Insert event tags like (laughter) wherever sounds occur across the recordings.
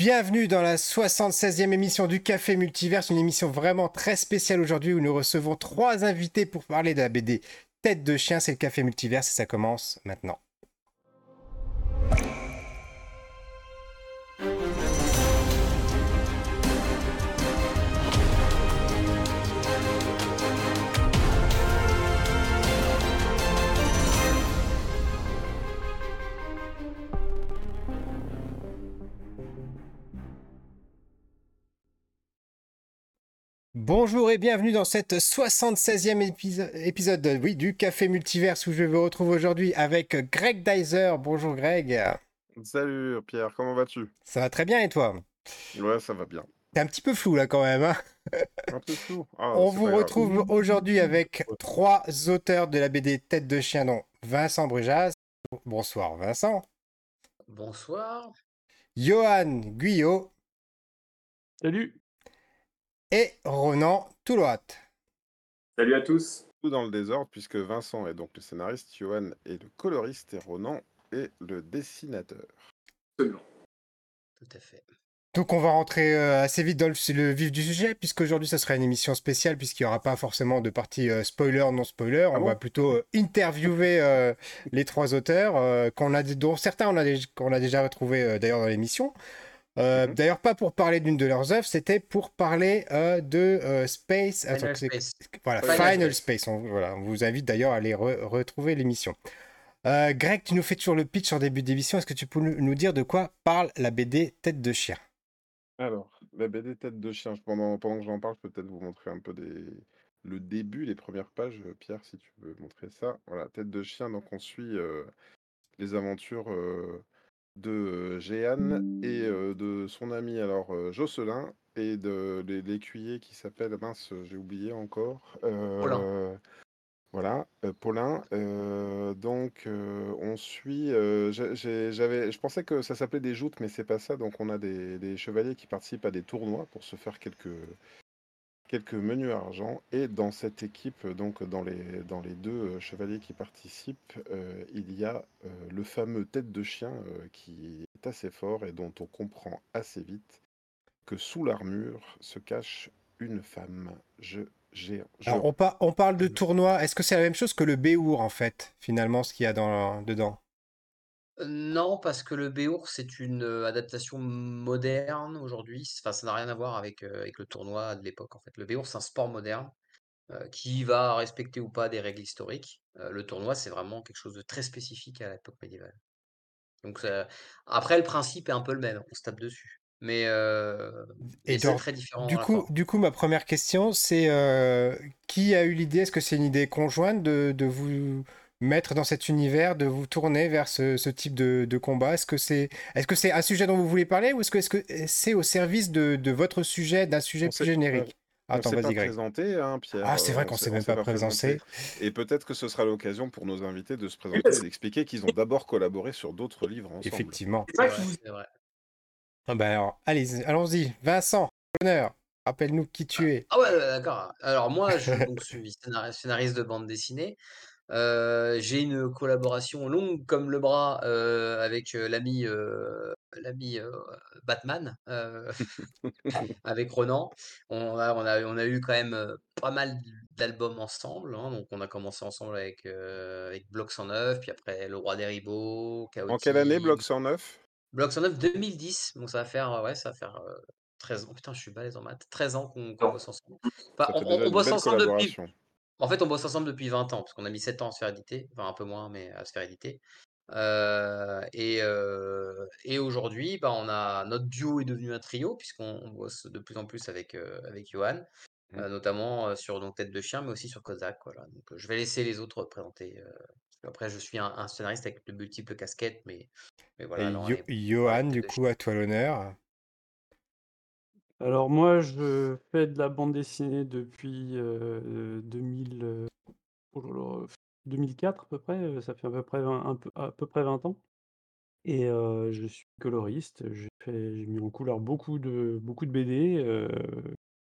Bienvenue dans la 76e émission du Café Multiverse, une émission vraiment très spéciale aujourd'hui où nous recevons trois invités pour parler de la BD Tête de chien, c'est le Café Multiverse et ça commence maintenant. Bonjour et bienvenue dans cette 76e épisode, oui, du Café Multiverse où je vous retrouve aujourd'hui avec Greg Dyser. Bonjour Greg. Salut Pierre, comment vas-tu? Ça va très bien et toi? Ouais, ça va bien. T'es un petit peu flou là quand même. Hein? Un peu flou? Ah, On vous retrouve aujourd'hui avec trois auteurs de la BD Tête de chien, dont Vincent Brujas. Bonsoir Vincent. Bonsoir. Johan Guyot. Salut et Ronan Touloat. Salut à tous. Tout dans le désordre, puisque Vincent est donc le scénariste, Johan est le coloriste et Ronan est le dessinateur. Absolument. Tout à fait. Donc on va rentrer euh, assez vite dans le, vif du sujet, puisqu'aujourd'hui ça sera une émission spéciale, puisqu'il n'y aura pas forcément de partie euh, spoiler, non spoiler. Ah on va plutôt euh, interviewer les trois auteurs, qu'on a, dont certains on a, qu'on a déjà retrouvés d'ailleurs dans l'émission. Euh, mhm. D'ailleurs, pas pour parler d'une de leurs œuvres, c'était pour parler euh, de euh, Space. Final Space. Voilà, Final, Space. On, voilà, on vous invite d'ailleurs à aller retrouver l'émission. Greg, tu nous fais toujours le pitch en début d'émission. Est-ce que tu peux nous dire de quoi parle la BD Tête de chien? Alors, la BD Tête de chien, pendant, pendant que j'en parle, je peux peut-être vous montrer un peu des... le début, les premières pages. Pierre, si tu veux montrer ça. Voilà, Tête de chien, donc on suit les aventures de Jeanne et de son ami alors Jocelyn et de l'écuyer qui s'appelle mince j'ai oublié encore Paulin. voilà Paulin donc on suit j'avais je pensais que ça s'appelait des joutes mais c'est pas ça donc on a des, des, chevaliers qui participent à des tournois pour se faire quelques quelques menus argent. Et dans cette équipe, donc dans les, deux euh, chevaliers qui participent, euh, il y a euh, le fameux tête de chien qui est assez fort et dont on comprend assez vite que sous l'armure se cache une femme. Je, j'ai, on, parle de tournoi. Est-ce que c'est la même chose que le Béour, en fait, finalement, ce qu'il y a dans, dedans? Non, parce que le Béour, c'est une, adaptation moderne aujourd'hui. enfin, ça n'a rien à voir avec, avec le tournoi de l'époque, en fait. Le Béour, c'est un sport moderne, qui va respecter ou pas des règles historiques. le tournoi, c'est vraiment quelque chose de très spécifique à l'époque médiévale. Donc après le principe est un peu le même, on se tape dessus. Mais, Et c'est très différent du coup du coup, ma première question, c'est, qui a eu l'idée? Est-ce que c'est une idée conjointe de de vous mettre dans cet univers, de vous tourner vers ce, type de, combat? Est-ce que c'est est -ce c'est un sujet dont vous voulez parler ou est-ce que c'est -ce au service de, votre sujet, d'un sujet plus générique? Attends, vas-y, Greg. présenté, hein, Pierre. Ah, c'est vrai qu'on ne s'est même pas, présenté. Et peut-être que ce sera l'occasion pour nos invités de se présenter et d'expliquer qu'ils ont d'abord collaboré sur d'autres livres ensemble. Effectivement. C'est vrai. Ah bah alors, allez, allons-y. Vincent, honneur. Rappelle-nous qui tu es. Ah ouais, d'accord. Alors moi, je suis scénariste de bande dessinée. Euh, j'ai une collaboration longue comme le bras euh, avec euh, l'ami l'ami Batman, (laughs) avec Ronan. On a, on, a, on a eu quand même pas mal d'albums ensemble. Hein. donc on a commencé ensemble avec, avec Bloc 109, puis après Le Roi des Ribauds. En quelle année Bloc 109 Bloc 109 2010. Donc ça va faire, ouais, ça va faire 13 ans. Putain, je suis balèze en maths. 13 ans qu'on bosse ensemble. on, bosse ensemble depuis. En fait, on bosse ensemble depuis 20 ans, parce qu'on a mis 7 ans à se faire éditer, enfin un peu moins, mais à se faire éditer. et aujourd'hui, bah, on a notre duo est devenu un trio, puisqu'on bosse de plus en plus avec, avec Johan, mmh. notamment sur donc, Tête de chien, mais aussi sur Kozak. Voilà. Donc, je vais laisser les autres présenter. après, je suis un, scénariste avec de multiples casquettes, mais, mais voilà. Johan, du coup, à toi l'honneur. Alors moi, je fais de la bande dessinée depuis, 2000, 2004 à peu près, ça fait à peu près 20 un peu à peu près 20 ans et je suis coloriste. J'ai fait j'ai mis en couleur beaucoup de beaucoup de BD,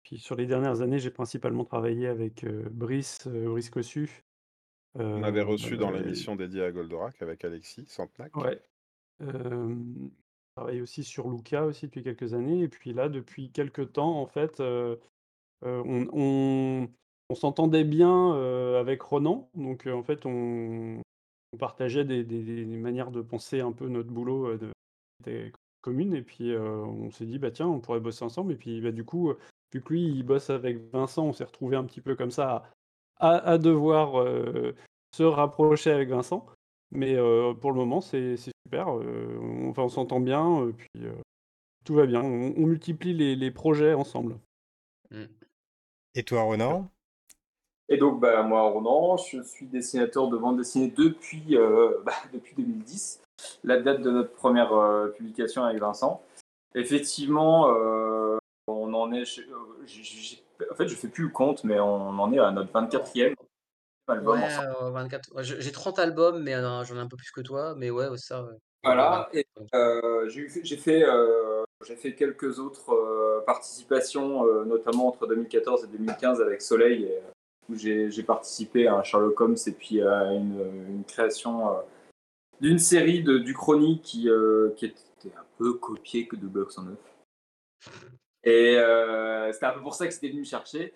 puis sur les dernières années, j'ai principalement travaillé avec, Brice, Brice Cossu, On avait reçu dans l'émission dédiée à Goldorak avec Alexis Santenac. ouais, travaille aussi sur Luca aussi depuis quelques années et puis là, depuis quelques temps, en fait, on on s'entendait bien, avec Ronan, donc en fait, on partageait des manières de penser un peu notre boulot, de des communes et puis, on s'est dit: «Bah, tiens, on pourrait bosser ensemble» et puis, bah, du coup, vu que lui, il bosse avec Vincent, on s'est retrouvé un petit peu comme ça à devoir, se rapprocher avec Vincent. Mais, pour le moment, c'est super, on enfin, on s'entend bien, puis, tout va bien. On multiplie les les projets ensemble. Mmh. Et toi, Ronan? Et donc, bah, moi, Ronan, je suis dessinateur de bande dessinée depuis, euh, (laughs) bah, depuis 2010, la date de notre première euh, publication avec Vincent. Effectivement, euh, on en est. en fait, je fais plus le compte, mais on en est à notre 24e Ouais, 24. J'ai 30 albums, mais j'en ai un peu plus que toi. Mais ouais, ça. Voilà, et j'ai fait j'ai fait quelques autres euh, participations, euh, notamment entre 2014 et 2015 avec Soleil, euh, où j'ai participé à un Sherlock Holmes et puis à une, création d'une série de, du Chronique qui, qui, était un peu copiée que de Block 109. Et c'était un peu pour ça que c'était venu me chercher.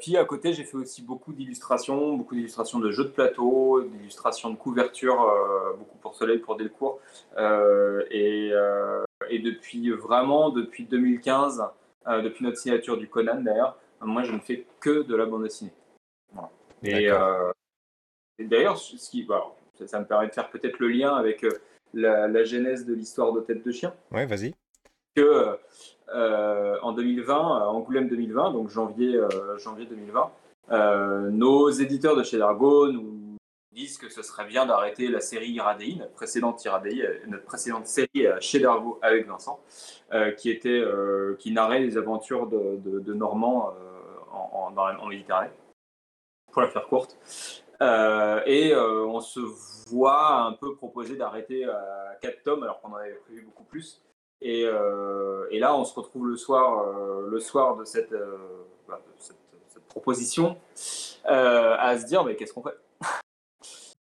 Puis à côté, j'ai fait aussi beaucoup d'illustrations, beaucoup d'illustrations de jeux de plateau, d'illustrations de couverture, beaucoup pour Soleil, pour Delcourt. et, et depuis vraiment, depuis 2015, euh, depuis notre signature du Conan d'ailleurs, moi je ne fais que de la bande dessinée. Euh, et, d'ailleurs, ce qui, bah, ça, me permet de faire peut-être le lien avec euh, la, genèse de l'histoire de Tête de Chien. Ouais, vas-y. Que en 2020, Angoulême 2020, donc janvier, janvier 2020, nos éditeurs de chez Dargo nous disent que ce serait bien d'arrêter la série Iradei, notre précédente Iradei, notre précédente série chez Dargo avec Vincent, euh, qui, était, euh, qui narrait les aventures de, de, Normands euh, en, en, Méditerranée, pour la faire courte. et on se voit un peu proposer d'arrêter à 4 tomes, alors qu'on en avait prévu beaucoup plus. Et, et, là, on se retrouve le soir, le soir de cette, bah, cette, cette proposition à se dire mais qu'est-ce qu'on fait?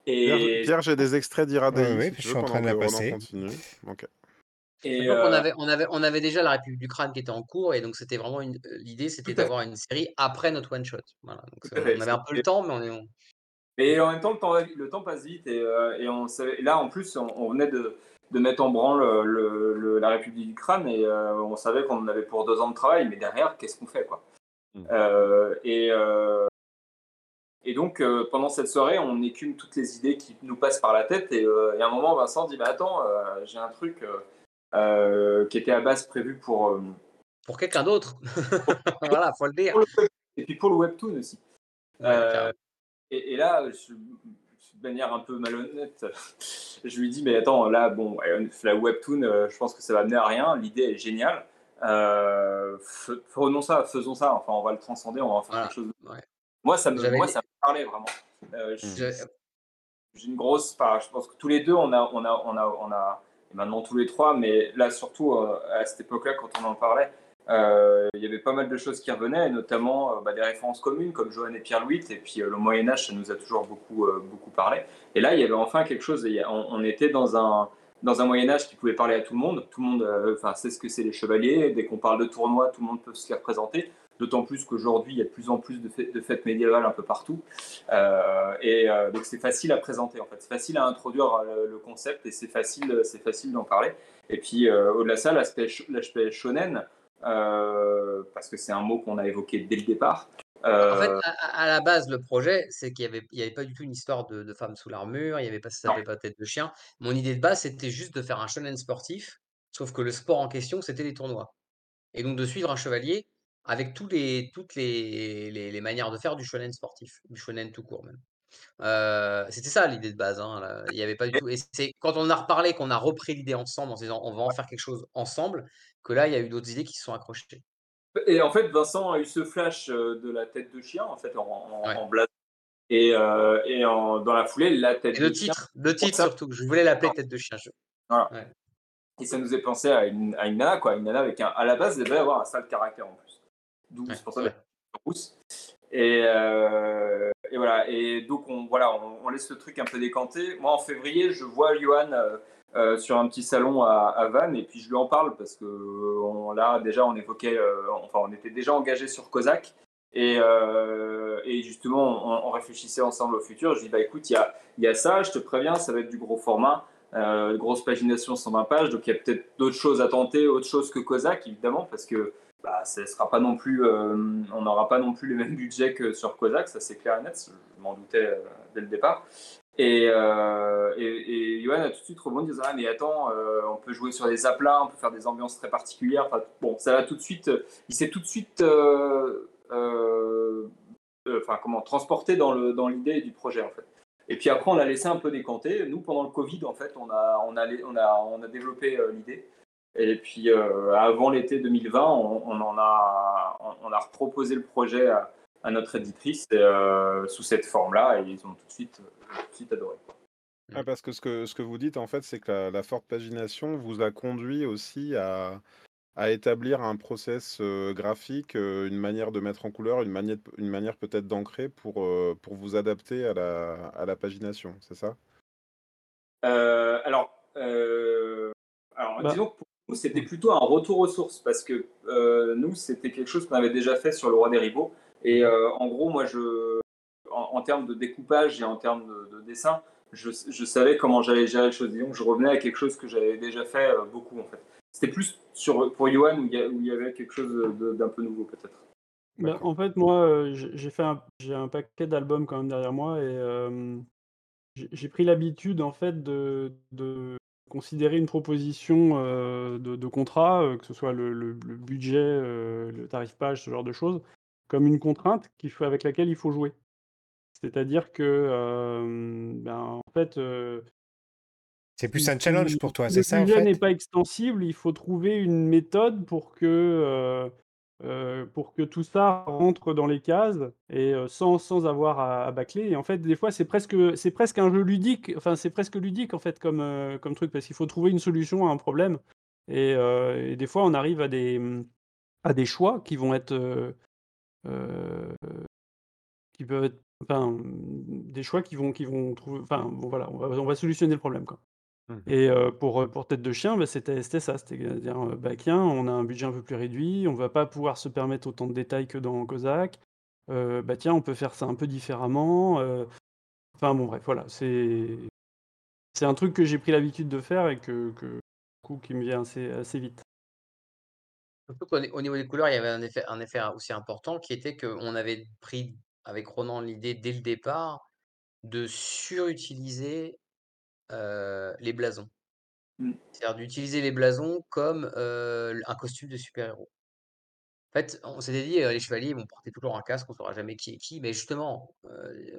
Pierre, j'ai des extraits d'Iradei. oui, je suis en train de la passer. Et on, avait, on, avait, on avait déjà la République du Crâne qui était en cours, et donc c'était vraiment une... l'idée, c'était d'avoir une série après notre one shot. Voilà, donc on avait un peu le temps, mais on est. Et en même temps, le temps, le temps passe vite, et, euh, et on savait... là, en plus, on, venait de, de, mettre en branle le, la République du Crâne, et euh, on savait qu'on en avait pour deux ans de travail, mais derrière, qu'est-ce qu'on fait, quoi mmh. euh, Et et donc, euh, pendant cette soirée, on écume toutes les idées qui nous passent par la tête. Et, euh, à un moment, Vincent dit bah, Attends, euh, j'ai un truc qui était à base prévu pour. pour quelqu'un d'autre. (laughs) voilà, faut le dire. Et puis pour le webtoon aussi. et, là, de manière un peu malhonnête, je lui dis Mais attends, là, bon, la webtoon, je pense que ça va mener à rien. L'idée est géniale. prenons ça, faisons ça. Enfin, on va le transcender, on va en faire quelque chose. Moi, ça me, moi, ça me parlait vraiment. Euh. J'ai une grosse. Enfin, je pense que tous les deux, on a, on a, on a, on a et maintenant tous les trois, mais là surtout euh, à cette époque-là, quand on en parlait, euh, il y avait pas mal de choses qui revenaient, notamment bah, des références communes comme Johann et Pierre-Louis, et puis le Moyen Âge, ça nous a toujours beaucoup, beaucoup parlé. Et là, il y avait enfin quelque chose. On, était dans un dans un Moyen Âge qui pouvait parler à tout le monde. Tout le monde, enfin, sait ce que c'est les chevaliers. Dès qu'on parle de tournois, tout le monde peut se les représenter. D'autant plus qu'aujourd'hui, il y a de plus en plus de, fêtes, médiévales un peu partout. Euh, et euh, donc, c'est facile à présenter, en fait. C'est facile à introduire euh, le, concept et c'est facile, c'est facile d'en parler. Et puis, au-delà de ça, l'aspect shonen, parce que c'est un mot qu'on a évoqué dès le départ. En fait, à, la base, le projet, c'est qu'il n'y avait, avait pas du tout une histoire de, de femme sous l'armure, il n'y avait pas, ça pas tête de chien. Mon idée de base, c'était juste de faire un shonen sportif, sauf que le sport en question, c'était les tournois. Et donc de suivre un chevalier avec tous les, toutes les, les, manières de faire du shonen sportif, du shonen tout court même. c'était ça l'idée de base. Hein, il y avait pas du tout. Et c'est quand on a reparlé, qu'on a repris l'idée ensemble en se disant on va en faire quelque chose ensemble, que là il y a eu d'autres idées qui se sont accrochées. Et en fait, Vincent a eu ce flash de la tête de chien en fait en, en, Et, et en, dans la foulée, la tête et le titre, Le titre surtout. Je voulais l'appeler tête de chien. Voilà. Et ça nous est pensé à une, à une nana, quoi. Une nana avec un. À la base, elle devait avoir un sale caractère en plus. 12, c'est pour ça Et, euh, et, voilà. Et donc, on, voilà, on, laisse le truc un peu décanté. Moi, en février, je vois Johan euh, sur un petit salon à, Vannes et puis je lui en parle parce que on, là déjà on évoquait, enfin on était déjà engagé sur Cosac et, justement on, réfléchissait ensemble au futur. Je dis bah écoute il y a, y a, ça, je te préviens, ça va être du gros format. grosse pagination 120 pages, donc il y a peut-être d'autres choses à tenter, autre chose que Cosac évidemment, parce que bah, sera pas non plus, euh, on n'aura pas non plus les mêmes budgets que sur Kozak, ça c'est clair et net, je m'en doutais euh, dès le départ. Et, euh, Johan a tout de suite rebondi en disant ah, mais attends, on peut jouer sur des aplats, on peut faire des ambiances très particulières. Bon, ça va tout de suite, il s'est tout de suite enfin, comment, transporté dans l'idée dans du projet en fait. Et puis après, on l'a laissé un peu décanter. Nous, pendant le Covid, en fait, on a, on a, on a, on a développé l'idée. Et puis euh, avant l'été 2020, on, en a, on, a reproposé le projet à, notre éditrice euh, sous cette forme-là et ils ont tout de suite, tout de suite adoré. Ah, parce que ce, que ce que vous dites, en fait, c'est que la, forte pagination vous a conduit aussi à, à établir un process euh, graphique, une manière de mettre en couleur, une manière, une manière peut-être d'ancrer pour, pour vous adapter à la, à la pagination, c'est ça? Alors, alors bah disons que pour c'était plutôt un retour aux sources parce que euh, nous, c'était quelque chose qu'on avait déjà fait sur le roi des ribauds. Et euh, en gros, moi, je, en, termes de découpage et en termes de, dessin, je, savais comment j'allais gérer les choses. Donc, je revenais à quelque chose que j'avais déjà fait euh, beaucoup, en fait. C'était plus sur, pour Yohan où il y, avait quelque chose d'un peu nouveau, peut-être. Bah, en fait, moi, j'ai fait j'ai un paquet d'albums quand même derrière moi et j'ai pris l'habitude, en fait, de, de considérer une proposition de, contrat, que ce soit le, budget, le tarif page, ce genre de choses, comme une contrainte avec laquelle il faut jouer. C'est-à-dire que, ben, en fait, c'est plus un challenge pour toi, c'est ça Le budget n'est pas extensible, il faut trouver une méthode pour que euh, pour que tout ça rentre dans les cases et sans, sans avoir à, bâcler. Et en fait, des fois, c'est presque, c'est presque un jeu ludique. Enfin, c'est presque ludique en fait comme, comme truc parce qu'il faut trouver une solution à un problème. Et, des fois, on arrive à des, à des choix qui vont être, qui peuvent être, enfin, des choix qui vont, qui vont trouver. Enfin, bon, voilà, on va, on va solutionner le problème quoi. Mmh. Et pour, pour Tête de chien, bah, c'était ça, c'est-à-dire, bah, tiens, on a un budget un peu plus réduit, on va pas pouvoir se permettre autant de détails que dans Kozak. bah, tiens, on peut faire ça un peu différemment, enfin bon bref, voilà, c'est c'est un truc que j'ai pris l'habitude de faire et que que coup, qui me vient assez assez vite. Au niveau des couleurs, il y avait un effet un effet aussi important qui était qu'on avait pris avec Ronan l'idée dès le départ de surutiliser les blasons. Mmh. C'est-à-dire d'utiliser les blasons comme, un costume de super-héros. Fait, on s'était dit, les chevaliers vont porter toujours un casque, on saura jamais qui est qui, mais justement,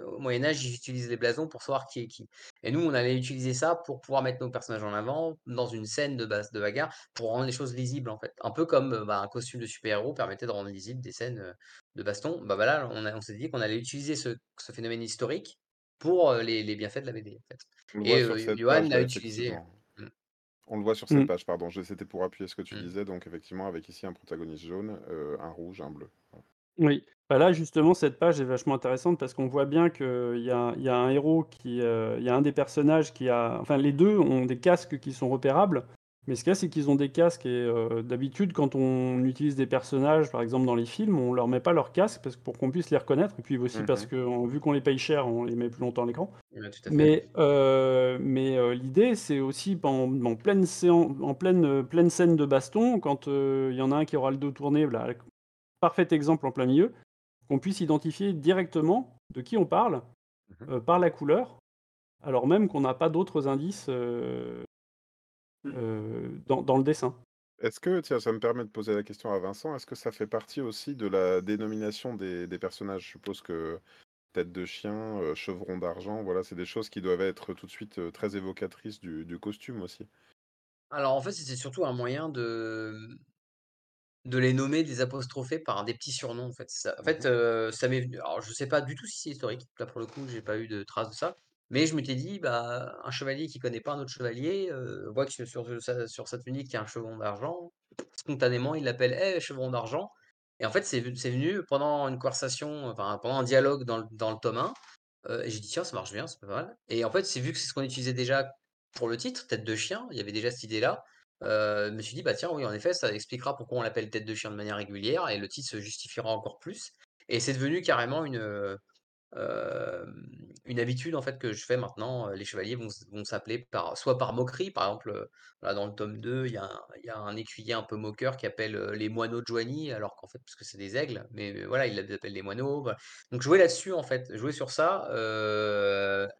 au Moyen Âge, ils utilisent les blasons pour savoir qui est qui et nous, on allait utiliser ça pour pouvoir mettre nos personnages en avant, dans une scène de base de bagarre, pour rendre les choses lisibles, en fait. Un peu comme, bah, un costume de super-héros permettait de rendre lisibles des scènes, de baston. Bah, voilà, on on s'est dit qu'on allait utiliser ce ce phénomène historique pour, les les bienfaits de la BD, en fait. Et Johan l'a utilisé. On le voit sur cette mmh. page, pardon. C'était pour appuyer ce que tu mmh. disais. Donc, effectivement, avec ici un protagoniste jaune, un rouge, un bleu. Oui. Bah, là, justement, cette page est vachement intéressante parce qu'on voit bien qu'il y a, y a un héros qui. Il y a un des personnages qui a. Enfin, les deux ont des casques qui sont repérables. Mais ce qu'il y a, c'est qu'ils ont des casques et euh, d'habitude, quand on utilise des personnages, par exemple dans les films, on leur met pas leur casque parce que pour qu'on puisse les reconnaître, et puis aussi parce mmh que vu qu'on les paye cher, on les met plus longtemps à l'écran. mais euh, mais euh, l'idée, c'est aussi en, en pleine, en pleine, pleine scène de baston, quand il y en a un qui aura le dos tourné, là, parfait exemple en plein milieu, qu'on puisse identifier directement de qui on parle mmh par la couleur, alors même qu'on n'a pas d'autres indices. Dans le dessin. Est-ce que, tiens, ça me permet de poser la question à Vincent, est-ce que ça fait partie aussi de la dénomination des personnages? Je suppose que tête de chien, chevron d'argent, voilà, c'est des choses qui doivent être tout de suite, très évocatrices du costume aussi? Alors, en fait, c'était surtout un moyen de, de les nommer, des apostrophés par des petits surnoms, en fait, ça. En fait, mmh ça m'est venu alors je sais pas du tout si c'est historique, là, pour le coup, j'ai pas eu de trace de ça. Mais je m'étais dit, bah, un chevalier qui connaît pas un autre chevalier, euh, voit que sur, sur, sur sa tunique, il y a un chevron d'argent. Spontanément, il l'appelle hey, chevron d'argent. Et en fait, c'est venu pendant une conversation, pendant un dialogue dans le, dans le tome 1. Euh, et j'ai dit, tiens, ça marche bien, c'est pas mal. Et en fait, c'est vu que c'est ce qu'on utilisait déjà pour le titre, tête de chien, il y avait déjà cette idée-là. je me suis dit: «Bah, tiens, oui, en effet, ça expliquera pourquoi on l'appelle tête de chien de manière régulière et le titre se justifiera encore plus» et c'est devenu carrément une, une habitude en fait que je fais maintenant, les chevaliers vont s'appeler par soit par moquerie, par exemple, dans le tome 2, il y a un y a un écuyer un peu moqueur qui appelle, les moineaux de Joigny alors qu'en fait parce que c'est des aigles, mais voilà, il les appelle les moineaux, Donc jouer là-dessus en fait, jouer sur ça,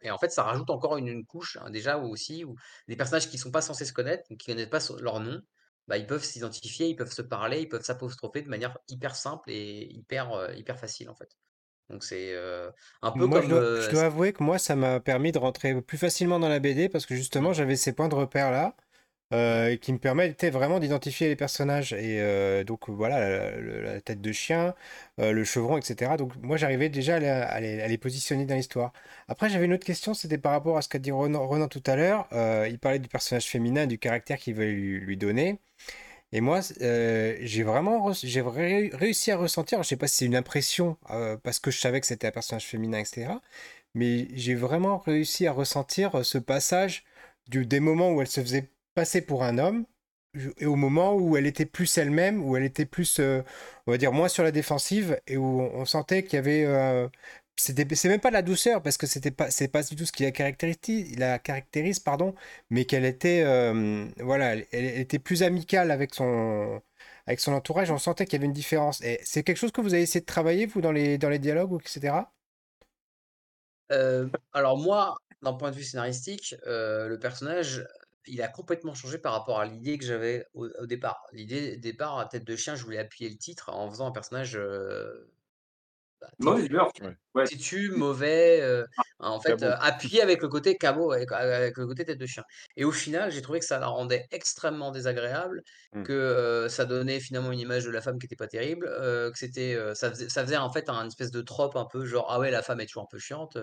et en fait ça rajoute encore une couche, hein, déjà ou aussi où des personnages qui sont pas censés se connaître, qui connaissent pas leur nom, bah, ils peuvent s'identifier, ils peuvent se parler, ils peuvent s'apostropher de manière hyper simple et hyper, hyper facile en fait. Donc c'est, un peu Moi, je comme, dois, je dois avouer que moi, ça m'a permis de rentrer plus facilement dans la BD parce que justement, j'avais ces points de repère là qui me permettaient vraiment d'identifier les personnages. Et donc voilà, la, tête de chien, le chevron, etc. Donc moi, j'arrivais déjà à les, positionner dans l'histoire. Après, j'avais une autre question, c'était par rapport à ce qu'a dit Ronan, tout à l'heure. il parlait du personnage féminin, du caractère qu'il veut lui donner. Et moi, euh, j'ai vraiment réussi à ressentir, je ne sais pas si c'est une impression euh, parce que je savais que c'était un personnage féminin, etc. Mais j'ai vraiment réussi à ressentir ce passage des moments où elle se faisait passer pour un homme et au moment où elle était plus elle-même, où elle était plus, euh, on va dire, moins sur la défensive et où on, sentait qu'il y avait c'est même pas la douceur parce que c'était pas c'est pas du tout ce qui la caractérise la caractérise pardon mais qu'elle était euh, voilà elle, était plus amicale avec son avec son entourage. On sentait qu'il y avait une différence. C'est quelque chose que vous avez essayé de travailler vous dans les dans les dialogues etc euh, alors moi d'un point de vue scénaristique euh, le personnage il a complètement changé par rapport à l'idée que j'avais au, départ. L'idée départ à tête de chien je voulais appuyer le titre en faisant un personnage bah, Mauvaise humeur. Ouais. Têtu, mauvais, euh, en fait, euh, appuyé avec le côté cabot, avec, avec, le côté tête de chien. Et au final, j'ai trouvé que ça la rendait extrêmement désagréable, mmh. que euh, ça donnait finalement une image de la femme qui était pas terrible, que c'était, ça faisait, ça faisait en fait un espèce de trope un peu genre ah ouais la femme est toujours un peu chiante.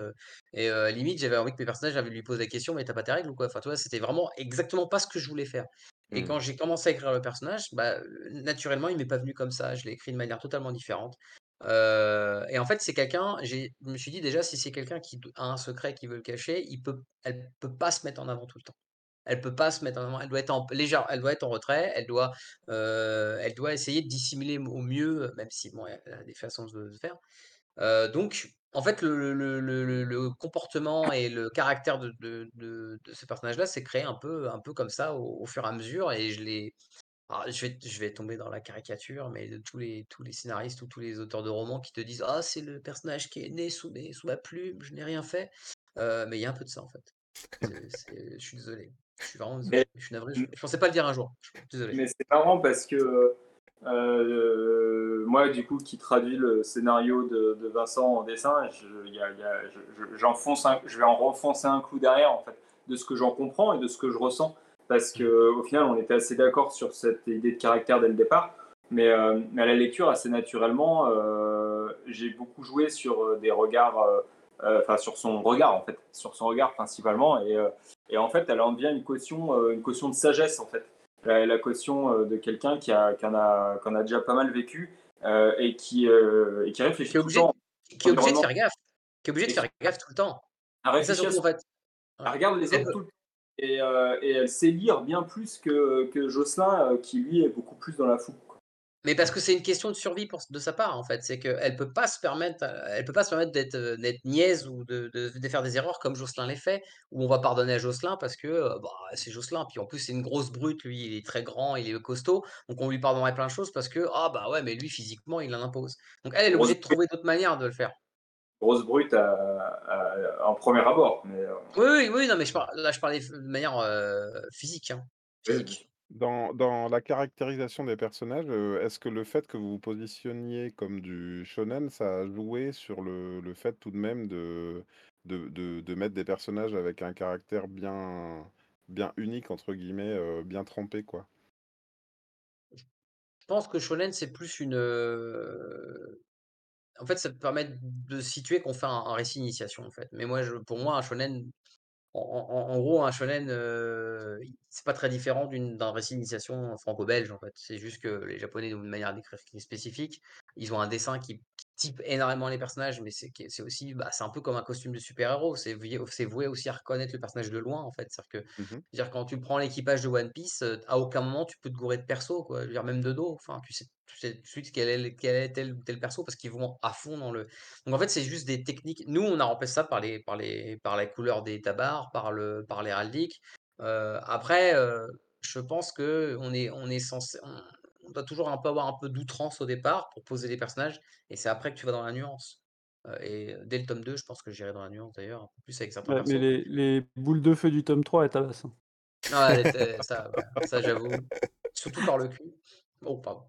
et limite j'avais envie que mes personnages j'avais lui poser la question mais t'as pas tes règles ou quoi? Enfin tu vois c'était vraiment exactement pas ce que je voulais faire. Et mmh. quand j'ai commencé à écrire le personnage, bah, naturellement, il m'est pas venu comme ça. Je l'ai écrit de manière totalement différente et en fait, c'est quelqu'un je me suis dit déjà si c'est quelqu'un qui a un secret, qui veut le cacher, il peut elle peut pas se mettre en avant tout le temps. Elle peut pas se mettre en avant, elle doit être en légère elle doit être en retrait, elle doit, elle doit essayer de dissimuler au mieux, même si bon, elle a des façons de faire. donc en fait, le le le le comportement et le caractère de ce personnage-là s'est créé un peu un peu comme ça au au fur et à mesure et je l'ai alors, je vais je vais tomber dans la caricature, mais de tous les tous les scénaristes ou tous les auteurs de romans qui te disent: «Ah, c'est le personnage qui est né sous mes sous ma plume, je n'ai rien fait». Euh, mais il y a un peu de ça, en fait. je suis désolé. Je suis vraiment désolé. je suis navré. Je, pensais pas le dire un jour. désolé. Mais c'est marrant parce que euh, moi, du coup, qui traduit le scénario de, Vincent en dessin, je, j'enfonce je vais en renfoncer un clou derrière, en fait, de ce que j'en comprends et de ce que je ressens parce qu'au final, on était assez d'accord sur cette idée de caractère dès le départ. Mais, euh, à la lecture, assez naturellement, euh, j'ai beaucoup joué sur euh, des regards, enfin sur son regard en fait, sur son regard principalement. Et, et en fait, elle en devient une caution, une caution de sagesse en fait, la, caution de quelqu'un qui, a, qui, en a, qui a déjà pas mal vécu et, qui, et qui réfléchit qui est obligé, tout le temps. Qui est obligé de faire gaffe. Qui est obligé de faire gaffe tout le temps. À réfléchir, en fait. Elle regarde les autres tout le euh, et, elle sait lire bien plus que, que Jocelyn, euh, qui lui est beaucoup plus dans la fougue. Mais parce que c'est une question de survie pour, de sa part, en fait. C'est qu'elle peut pas se permettre, elle peut pas se permettre d'être, euh, d'être niaise ou de, de, faire des erreurs comme Jocelyn les fait, où on va pardonner à Jocelyn parce que bah, c'est Jocelyn. Puis en plus, c'est une grosse brute, lui, il est très grand, il est costaud. Donc on lui pardonnerait plein de choses parce que, ah bah ouais, mais lui, physiquement, il en impose. Donc elle, elle est obligée de trouver d'autres manières de le faire grosse brute en premier abord. Mais, euh, oui, oui, non, mais je là, je parlais de manière euh, physique. Hein, dans, dans, la caractérisation des personnages, euh, est-ce que le fait que vous vous positionniez comme du shonen, ça a joué sur le, le fait tout de même de, de, de, mettre des personnages avec un caractère bien, bien unique, entre guillemets, bien trempé, quoi? Je pense que shonen, c'est plus une, en fait, ça permet de situer qu'on fait un, récit d'initiation, en fait. Mais moi, je, pour moi, un shonen, en, gros, un shonen, euh, c'est pas très différent d'un récit d'initiation franco-belge, en fait. C'est juste que les Japonais ont une manière d'écrire qui est spécifique. Ils ont un dessin qui, type énormément les personnages, mais c'est aussi, bah, c'est un peu comme un costume de super-héros. C'est voué aussi à reconnaître le personnage de loin, en fait. C'est-à-dire que, Mmh dire quand tu prends l'équipage de One Piece, heu, à aucun moment tu peux te gourer de perso, quoi. Je veux dire même de dos, enfin, tu sais tu sais tout de suite quel est quel est tel ou tel perso parce qu'ils vont à fond dans le donc en fait, c'est juste des techniques. Nous, on a remplacé ça par les par les par la couleur des tabards, par le par l'héraldique. Heu, après, heu, je pense qu'on est on est censé on on doit toujours un peu avoir un peu d'outrance au départ pour poser les personnages et c'est après que tu vas dans la nuance. Heu et dès le tome 2, je pense que j'irai dans la nuance d'ailleurs, un peu plus avec certains Ouais, mais les les boules de feu du tome 3, elles tabassent, hein. Ah, elle était ça, ça j'avoue. Surtout par le cul. Oh pardon.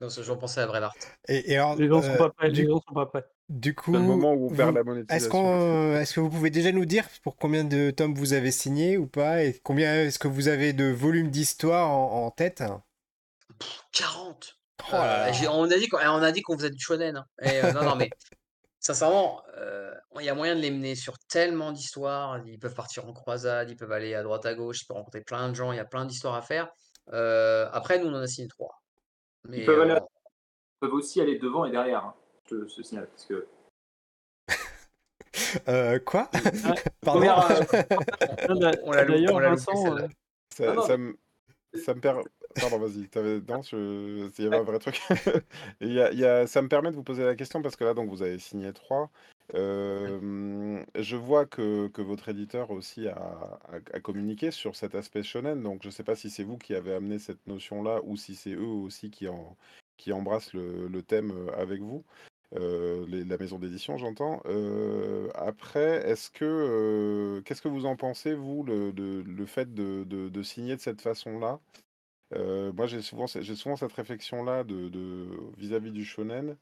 Non, ce j'en pensais à Brevard. Et et alors, Les gens sont heu, pas prêts, les du gens sont pas prêts. du C'est le coup, moment où on perd vous la est-ce monétisation. qu'on est-ce que vous pouvez déjà nous dire pour combien de tomes vous avez signé ou pas? Et combien est-ce que vous avez de volumes d'histoire en en tête? 40! Oh là Heu, j'ai là! on a dit qu'on on a dit qu'on faisait du shonen, hein et heu, non, non, mais (laughs) sincèrement, heu, il y a moyen de les mener sur tellement d'histoires. Ils peuvent partir en croisade, ils peuvent aller à droite à gauche, ils peuvent rencontrer plein de gens, il y a plein d'histoires à faire. Après nous, on en a signé 3. Ils Mais peuvent, aller, heu, ils peuvent aussi aller devant et derrière, hein, je, te- signale. Parce que Heu, (laughs) quoi? Ah, (laughs) Pardon? première, euh, (laughs) on l'a d'ailleurs, Vincent, heu, Ça, non, non, ça me, ça me per- Pardon, vas-y. Non, je... il y avait un vrai truc. Il y a, il y a- Ça me permet de vous poser la question parce que là, donc, vous avez signé trois. Euh, je vois que, votre éditeur aussi a, communiqué sur cet aspect shonen. Donc, je ne sais pas si c'est vous qui avez amené cette notion-là ou si c'est eux aussi qui, en, qui embrassent le, thème avec vous. La maison d'édition, j'entends. Après, est-ce que qu'est-ce que vous en pensez, vous, le, fait de, signer de cette façon-là? Moi, j'ai souvent, cette réflexion-là vis-à-vis du shonen,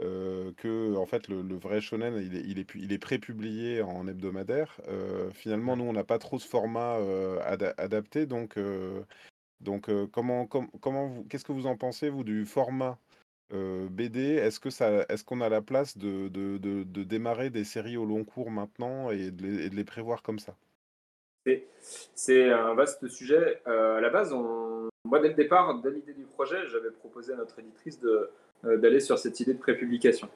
euh, que en fait le, le vrai shonen, il est, il est, pu- il est pré-publié en hebdomadaire. Euh, finalement, nous, on n'a pas trop ce format euh, ada- adapté, donc, euh, donc euh, comment, com- comment vous, qu'est-ce que vous en pensez, vous, du format? euh, BD, est-ce que ça, est-ce qu'on a la place de, de, de- de démarrer des séries au long cours maintenant et de les, et de les prévoir comme ça? c'est c'est un vaste sujet. Euh, à la base, on, moi, dès le départ, dès l'idée du projet, j'avais proposé à notre éditrice de, d'aller sur cette idée de prépublication.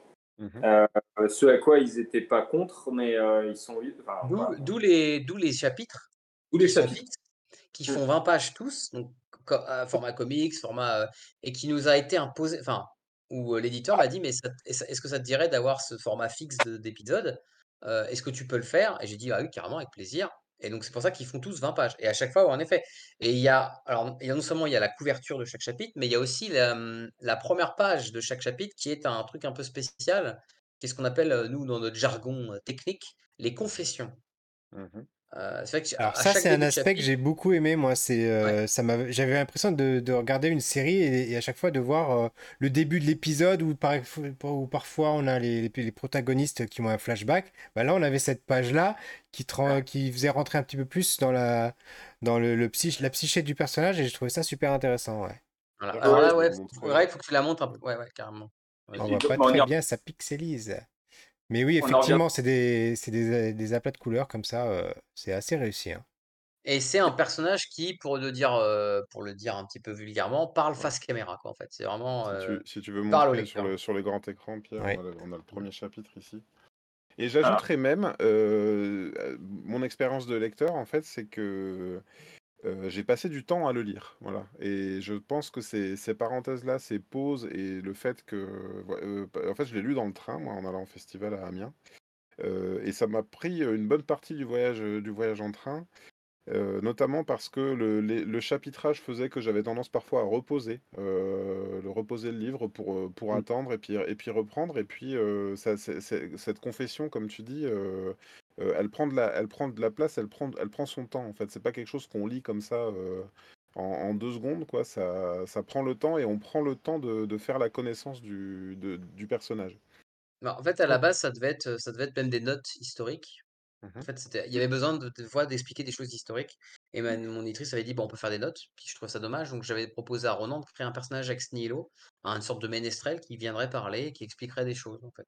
Euh, ce à quoi ils n'étaient pas contre, mais euh, ils sont. Enfin, D'où voilà. d'où les d'où les chapitres Tous les chapitres. qui font 20 pages tous, donc format comics, format, et qui nous a été imposé enfin, où, l'éditeur m'a dit: «Mais ça est-ce que ça te dirait d'avoir ce format fixe de d'épisodes? Heu, est-ce que tu peux le faire?» et j'ai dit: «Ah oui, carrément, avec plaisir» et donc c'est pour ça qu'ils font tous 20 pages et à chaque fois, en effet et il y a alors, non seulement il y a la couverture de chaque chapitre, mais il y a aussi la, mmh, 1 page de chaque chapitre qui est un truc un peu spécial, qui est ce qu'on appelle, heu, nous, dans notre jargon, heu, technique, les confessions. Mhm. Vrai qu'à Alors à ça, c'est un aspect que j'ai beaucoup aimé, moi. C'est, ouais, euh, ça m'a, j'avais l'impression de, de regarder une série et, et à chaque fois de voir euh, le début de l'épisode où, par- où parfois on a les, les- les protagonistes qui ont un flashback. Bah là, on avait cette page-là qui, te ouais, qui faisait rentrer un petit peu plus dans la, dans le, le psych- la psyché du personnage et je trouvais ça super intéressant, ouais. voilà. Alors Ouais, là, ouais, ouais, il faut que tu la montes un peu. Ouais, ouais, carrément. On voit pas très bien, ça pixelise. Mais oui, revient. effectivement, c'est des, des, des aplats de couleurs comme ça. euh, c'est assez réussi, hein. Et c'est un personnage qui, pour le dire, pour le dire un petit peu vulgairement, parle face caméra, quoi, en fait. C'est vraiment, Si tu, si tu veux montrer sur le, sur le grand écran, Pierre, on a le, on a le premier chapitre ici. Et j'ajouterais même, mon expérience de lecteur, en fait, c'est que euh, j'ai passé du temps à le lire. Voilà. Et je pense que ces, ces parenthèses-là, ces pauses et le fait que. euh, en fait, je l'ai lu dans le train, moi, en allant au festival à Amiens. Euh, et ça m'a pris une bonne partie du voyage, du voyage en train. Notamment parce que le, les- le chapitrage faisait que j'avais tendance parfois à reposer, le reposer le livre pour, pour Mmh. attendre et puis, et puis reprendre. Et puis cette confession, comme tu dis, euh, elle, prend de la, elle prend de la place, elle prend, elle prend son temps. En fait, c'est pas quelque chose qu'on lit comme ça euh, en, en deux secondes. Quoi. Ça, ça prend le temps et on prend le temps de, de faire la connaissance du, de- du personnage. Bah, en fait, à la base, ça devait être, ça devait être même des notes historiques. En Mhm. fait, il y avait besoin de fois d'expliquer des choses historiques et ma mon éditrice avait dit: «Bon, on peut faire des notes». Puis je trouvais ça dommage, donc j'avais proposé à Ronan de créer un personnage ex nihilo, une sorte de ménestrel qui viendrait parler et qui expliquerait des choses, en fait.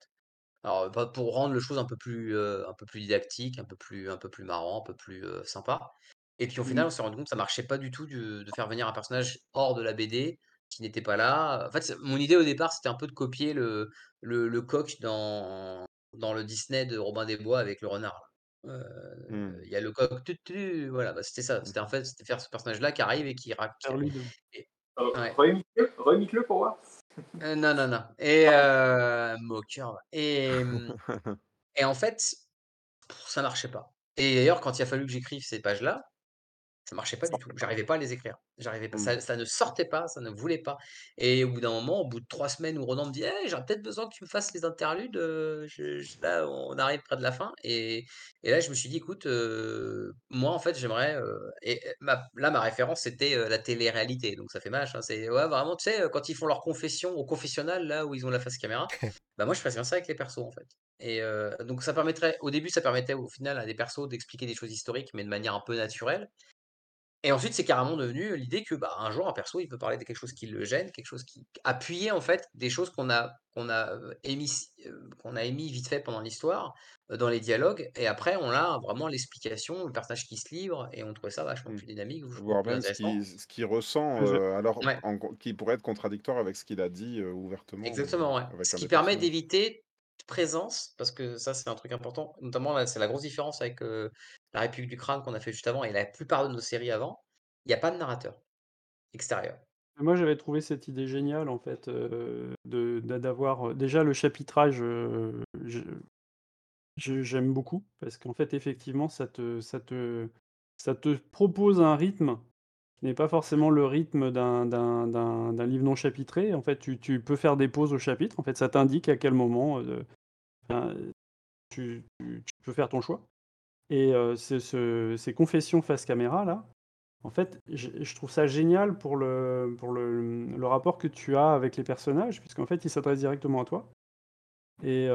Alors, pas pour rendre le chose un peu plus, heu, un peu plus didactique, un peu plus un peu plus marrant, un peu plus, sympa et puis au final, mm, on s'est rendu compte que ça marchait pas du tout de de faire venir un personnage hors de la BD, qui n'était pas là. En fait, mon idée au départ, c'était un peu de copier le, le, le coq dans, dans le Disney de Robin des Bois avec le renard. Euh, Mmh. Il y a le coq, voilà, bah, c'était ça. C'était en fait, c'était faire ce personnage-là qui arrive et qui raconte. Ouais. Remix-le pour voir. Euh, non, non, non. Et euh, moqueur. Et, (laughs) et en fait, ça marchait pas. Et d'ailleurs, quand il a fallu que j'écrive ces pages-là, ça marchait pas du tout. J'arrivais pas à les écrire. J'arrivais pas. Ça, ça, ne sortait pas, ça ne voulait pas. Et au bout d'un moment, au bout de trois semaines où Ronan me dit hey, j'aurais peut-être besoin que tu me fasses les interludes. je, là, on arrive près de la fin. Et, et là, je me suis dit écoute, moi, en fait, j'aimerais. et ma, là, ma référence, c'était la télé-réalité. Donc ça fait mâche. Hein, c'est ouais, vraiment, tu sais, quand ils font leur confession au confessionnal, là où ils ont la face caméra, (laughs) bah moi, je fais bien ça avec les persos, en fait. Et donc ça permettrait, au début, ça permettait au final à des persos d'expliquer des choses historiques, mais de manière un peu naturelle. Et ensuite, c'est carrément devenu l'idée que, bah, un jour, un perso, il peut parler de quelque chose qui le gêne, quelque chose qui appuyait en fait des choses qu'on a qu'on a émis qu'on a émis vite fait pendant l'histoire dans les dialogues et après on a vraiment l'explication, le personnage qui se livre et on trouvait ça vachement mmh. plus dynamique, Voir même ce qu'il ressent, alors qui pourrait être contradictoire avec ce qu'il a dit ouvertement. Exactement, ouais. Ce qui permet d'éviter présence, parce que ça c'est un truc important, notamment c'est la grosse différence avec la République du Crâne qu'on a fait juste avant et la plupart de nos séries avant, il n'y a pas de narrateur extérieur. Moi j'avais trouvé cette idée géniale en fait, de d'avoir déjà le chapitrage, j'aime beaucoup parce qu'en fait effectivement ça te ça te ça te propose un rythme n'est pas forcément le rythme d'un livre non chapitré. En fait, tu tu peux faire des pauses au chapitre. En fait, ça t'indique à quel moment, tu tu peux faire ton choix et ce ces confessions face caméra là, en fait, je trouve ça génial pour le pour le, le rapport que tu as avec les personnages puisqu'en fait, ils s'adressent directement à toi et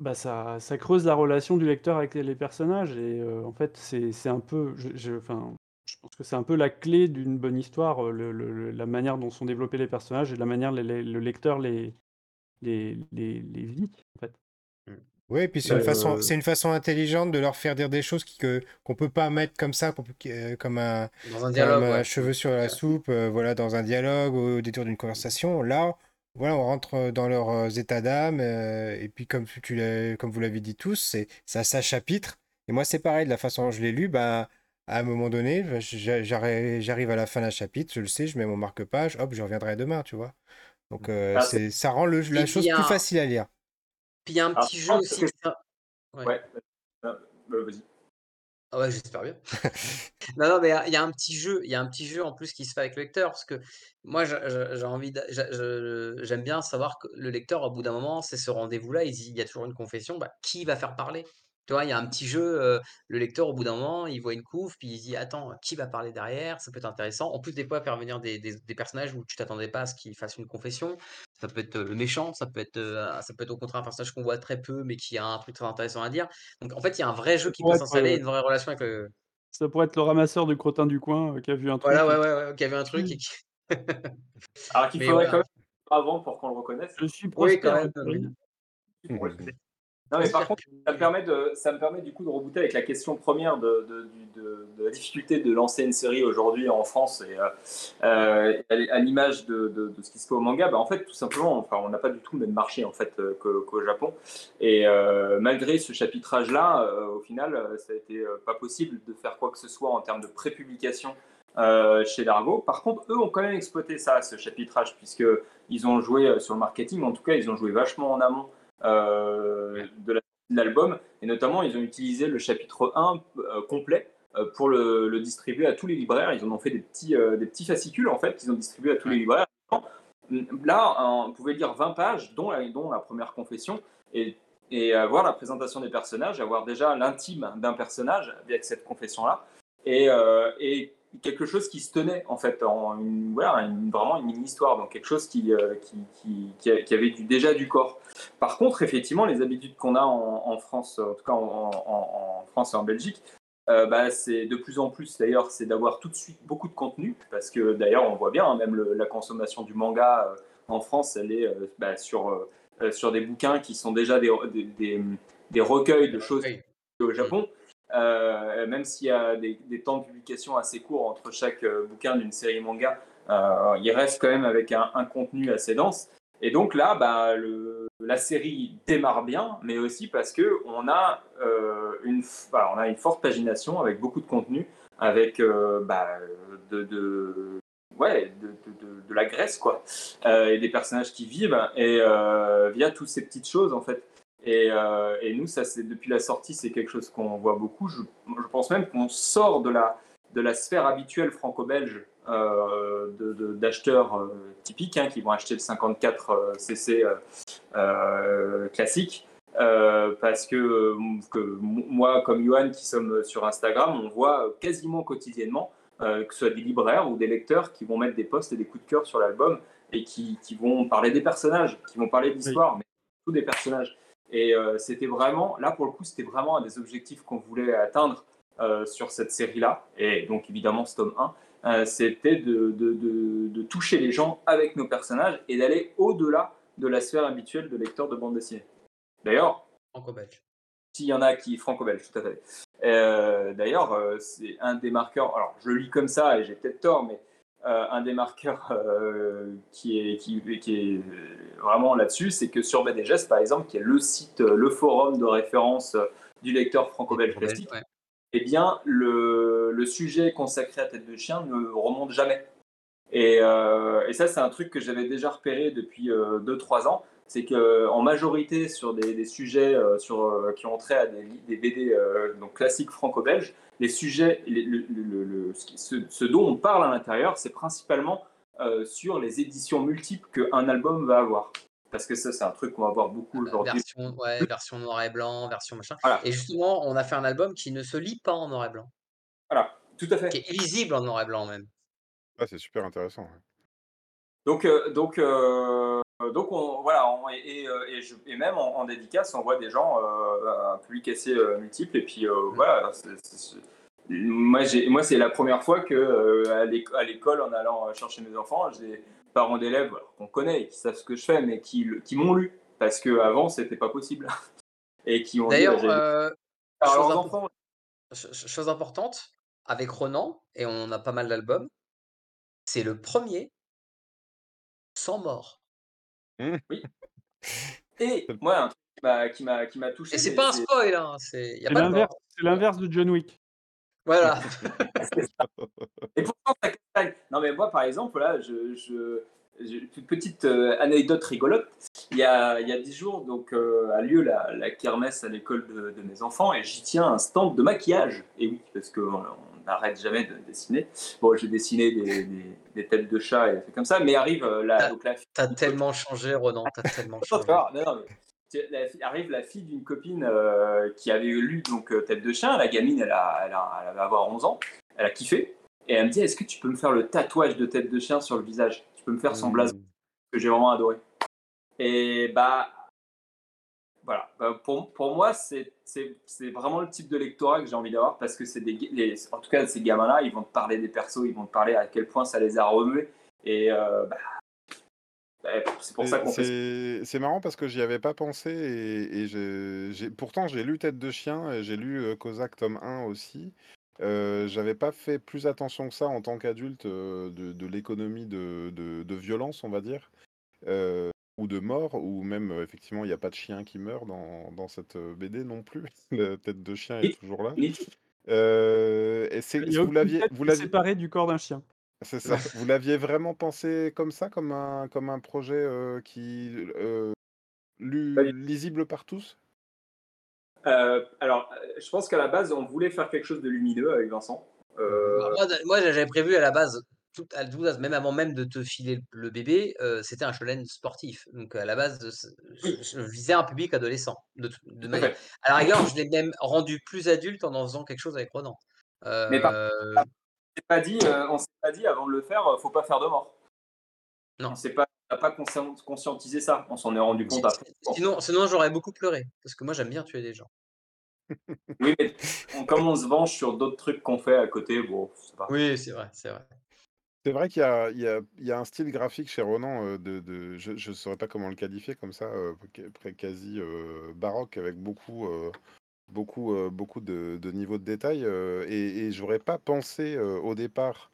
bah, ça ça creuse la relation du lecteur avec les personnages et en fait, c'est c'est un peu enfin je pense que c'est un peu la clé d'une bonne histoire, la manière dont sont développés les personnages et la manière dont le lecteur les les les vit, en fait. Mmh. Oui, puis c'est une façon c'est une façon intelligente de leur faire dire des choses qui que qu'on peut pas mettre comme ça, comme un un cheveu sur la soupe, voilà, dans un dialogue, au détour d'une conversation. Là, voilà, on rentre dans leurs états d'âme, et puis comme tu comme vous l'avez dit tous, c'est ça ça chapitre et moi, c'est pareil, de la façon dont je l'ai lu, bah à un moment donné, j'arrive à la fin d'un chapitre, je le sais, je mets mon marque-page, hop, je reviendrai demain, tu vois. Donc mmh. euh, ah, ça rend le, la chose plus facile à lire. Puis il y a un petit jeu aussi. Ouais, ouais. Bah, vas-y. Ah ouais, j'espère bien. (laughs) non, non, mais il y a un petit jeu, il y a un petit jeu en plus qui se fait avec le lecteur, parce que moi, j'ai envie, j'aime bien savoir que le lecteur, au bout d'un moment, c'est ce rendez-vous-là, il, il y a toujours une confession, bah, qui va faire parler? Tu vois, il y a un petit jeu, le lecteur, au bout d'un moment, il voit une couve, puis il se dit Attends, qui va parler derrière? Ça peut être intéressant. En plus, des fois, faire venir des, des, personnages où tu t'attendais pas à ce qu'ils fassent une confession. Ça peut être le méchant, ça peut être, ça peut être au contraire un personnage qu'on voit très peu, mais qui a un truc très intéressant à dire. Donc, en fait, il y a un vrai jeu qui peut s'installer, une vraie relation avec le. Ça pourrait être le ramasseur du crottin du coin qui a vu un truc. Voilà, ouais, ouais, ouais, qui a vu un truc et qui. Alors qu'il faudrait quand même avant pour qu'on le reconnaisse. Je suis prospère. Non, mais par contre, ça me, permet de, ça me permet du coup de rebooter avec la question première de, de, de, de la difficulté de lancer une série aujourd'hui en France et euh, à l'image de, ce qui se fait au manga. Bah, en fait, tout simplement, enfin, on n'a pas du tout le même marché en fait euh, qu'au Japon. Et euh, malgré ce chapitrage-là, euh, au final, ça a été pas possible de faire quoi que ce soit en termes de prépublication chez Dargo. Par contre, eux ont quand même exploité ça, ce chapitrage, puisqu'ils ont joué sur le marketing. En tout cas, ils ont joué vachement en amont euh, de l'album. Et notamment, ils ont utilisé le chapitre 1 euh, complet euh, pour le, distribuer à tous les libraires. Ils en ont fait des petits, des petits fascicules, en fait, qu'ils ont distribués à tous les libraires. Là, on pouvait lire 20 pages, dont la, dont la première confession, et, et avoir la présentation des personnages, avoir déjà l'intime d'un personnage avec cette confession-là, et, et quelque chose qui se tenait en fait en une, voilà, vraiment une mini histoire donc quelque chose qui, euh, qui, qui, qui, avait du, déjà du corps. Par contre effectivement les habitudes qu'on a en, France en tout cas en, en, France et en Belgique euh, bah, c'est de plus en plus d'ailleurs c'est d'avoir tout de suite beaucoup de contenu parce que d'ailleurs on voit bien hein, même la consommation du manga euh, en France elle est bah, sur, sur des bouquins qui sont déjà des, des, des, recueils de choses au Japon euh, même s'il y a des, temps de publication assez courts entre chaque euh, bouquin d'une série manga, il reste quand même avec un, contenu assez dense. Et donc là, bah, la série démarre bien, mais aussi parce que on a, une, a une forte pagination avec beaucoup de contenu, avec bah, de, de, la Grèce, quoi, et des personnages qui vivent, et via toutes ces petites choses, en fait. Euh, et, nous, ça, c'est depuis la sortie, c'est quelque chose qu'on voit beaucoup. Je, pense même qu'on sort de la, de la sphère habituelle franco-belge euh, d'acheteurs euh, typiques hein, qui vont acheter le 54 cc classique. parce que, que, moi, comme Johan, qui sommes sur Instagram, on voit quasiment quotidiennement que ce soit des libraires ou des lecteurs qui vont mettre des posts et des coups de cœur sur l'album et qui, qui, vont parler des personnages, qui vont parler de l'histoire, mais surtout des personnages. Et euh, c'était vraiment, là pour le coup, c'était vraiment un des objectifs qu'on voulait atteindre euh, sur cette série-là, et donc évidemment ce tome 1, euh, c'était de, de, de, toucher les gens avec nos personnages et d'aller au-delà de la sphère habituelle de lecteurs de bande dessinée. D'ailleurs, franco-belge. S'il y en a qui franco-belge, tout à fait. D'ailleurs, c'est un des marqueurs. Alors, je le lis comme ça et j'ai peut-être tort, mais euh, un des marqueurs euh, qui, est, qui, qui, est vraiment là-dessus, c'est que sur BDGES, par exemple, qui est le site, euh, le forum de référence du lecteur franco-belge plastique, eh bien, le, le, sujet consacré à Tête de Chien ne remonte jamais. Et, et ça, c'est un truc que j'avais déjà repéré depuis 2-3 ans c'est qu'en majorité sur des, sujets sur, qui ont trait à des, des BD donc classiques franco-belges, les sujets, le, ce, dont on parle à l'intérieur, c'est principalement euh, sur les éditions multiples qu'un album va avoir. Parce que ça, c'est un truc qu'on va voir beaucoup aujourd'hui. Version, ouais, version noir et blanc, version machin. Et justement, on a fait un album qui ne se lit pas en noir et blanc. Voilà, tout à fait. Qui est illisible en noir et blanc même. Ah, c'est super intéressant. Donc, euh, donc euh, euh, donc on, voilà, et, euh, et, même en, dédicace, on voit des gens, euh, un public assez multiple, et puis voilà. moi, moi c'est la première fois que à l'école, en allant chercher mes enfants, j'ai des parents d'élèves qu'on connaît, qui savent ce que je fais, mais qui, qui m'ont lu, parce qu'avant, c'était pas possible. (laughs) et qui ont D'ailleurs, chose, chose importante, avec Ronan, et on a pas mal d'albums, c'est le premier sans mort. Mmh. Oui. (laughs) Et moi, un truc qui m'a qui m'a touché. Et c'est pas un spoil, hein, c'est l'inverse de John Wick. Voilà. (laughs) Et pourtant, ça Non, mais moi, par exemple, là, je, je, une petite euh, anecdote rigolote. Il y a, il y a 10 jours, donc, euh, a lieu la, la kermesse à l'école de, de, mes enfants et j'y tiens un stand de maquillage. Et oui, parce qu'on n'arrête jamais de dessiner. Bon, j'ai dessiné des, des, têtes de chat et des trucs comme ça, mais arrive euh, la. T'as tellement changé, Ronan, t'as tellement (laughs) changé. non, non, mais, arrive la fille d'une copine euh, qui avait lu donc euh, Tête de chien. La gamine, elle, a, elle, a, elle va avoir 11 ans. Elle a kiffé. Et elle me dit Est-ce que tu peux me faire le tatouage de Tête de chien sur le visage? Tu peux me faire son mmh. blason que j'ai vraiment adoré. Et bah, voilà. Bah, pour, pour moi, c'est vraiment le type de lectorat que j'ai envie d'avoir parce que c'est des, les, en tout cas, ces gamins-là, ils vont te parler des persos, ils vont te parler à quel point ça les a remués. Et euh, bah, bah, c'est pour ça qu'on fait. C'est marrant parce que j'y avais pas pensé et, et pourtant j'ai lu Tête de chien et j'ai lu euh, Kozak tome 1 aussi. Euh, j'avais pas fait plus attention que ça en tant qu'adulte de, de l'économie de, de, de, violence, on va dire ou de mort, ou même effectivement il n'y a pas de chien qui meurt dans, dans cette BD non plus. (laughs) La tête de chien est toujours là. Euh, et c'est, vous l'aviez, vous l'aviez séparé du corps d'un chien. C'est ça. (laughs) vous l'aviez vraiment pensé comme ça, comme un, comme un projet qui lisible par tous? Alors, je pense qu'à la base, on voulait faire quelque chose de lumineux avec Vincent. Bah, moi, moi, j'avais prévu à la base tout, même avant même de te filer le bébé, c'était un shonen sportif. Donc à la base, je, visais un public adolescent. De, de manière... À la rigueur, je l'ai même rendu plus adulte en en faisant quelque chose avec Ronan. Mais pas, pas dit, on s'est pas dit avant de le faire, faut pas faire de mort. Non. On s'est pas, pas conscientisé ça. On s'en est rendu compte après. Sinon, sinon j'aurais beaucoup pleuré parce que moi j'aime bien tuer des gens. oui, mais comme on se venge sur d'autres trucs qu'on fait à côté, bon, pas... Oui, c'est vrai, c'est vrai. C'est vrai qu'il y a, il y, a, il y a un style graphique chez Ronan, de, de- je ne saurais pas comment le qualifier comme ça, quasi baroque, avec beaucoup, beaucoup, beaucoup de, de niveaux de détail. et, et j'aurais pas pensé au départ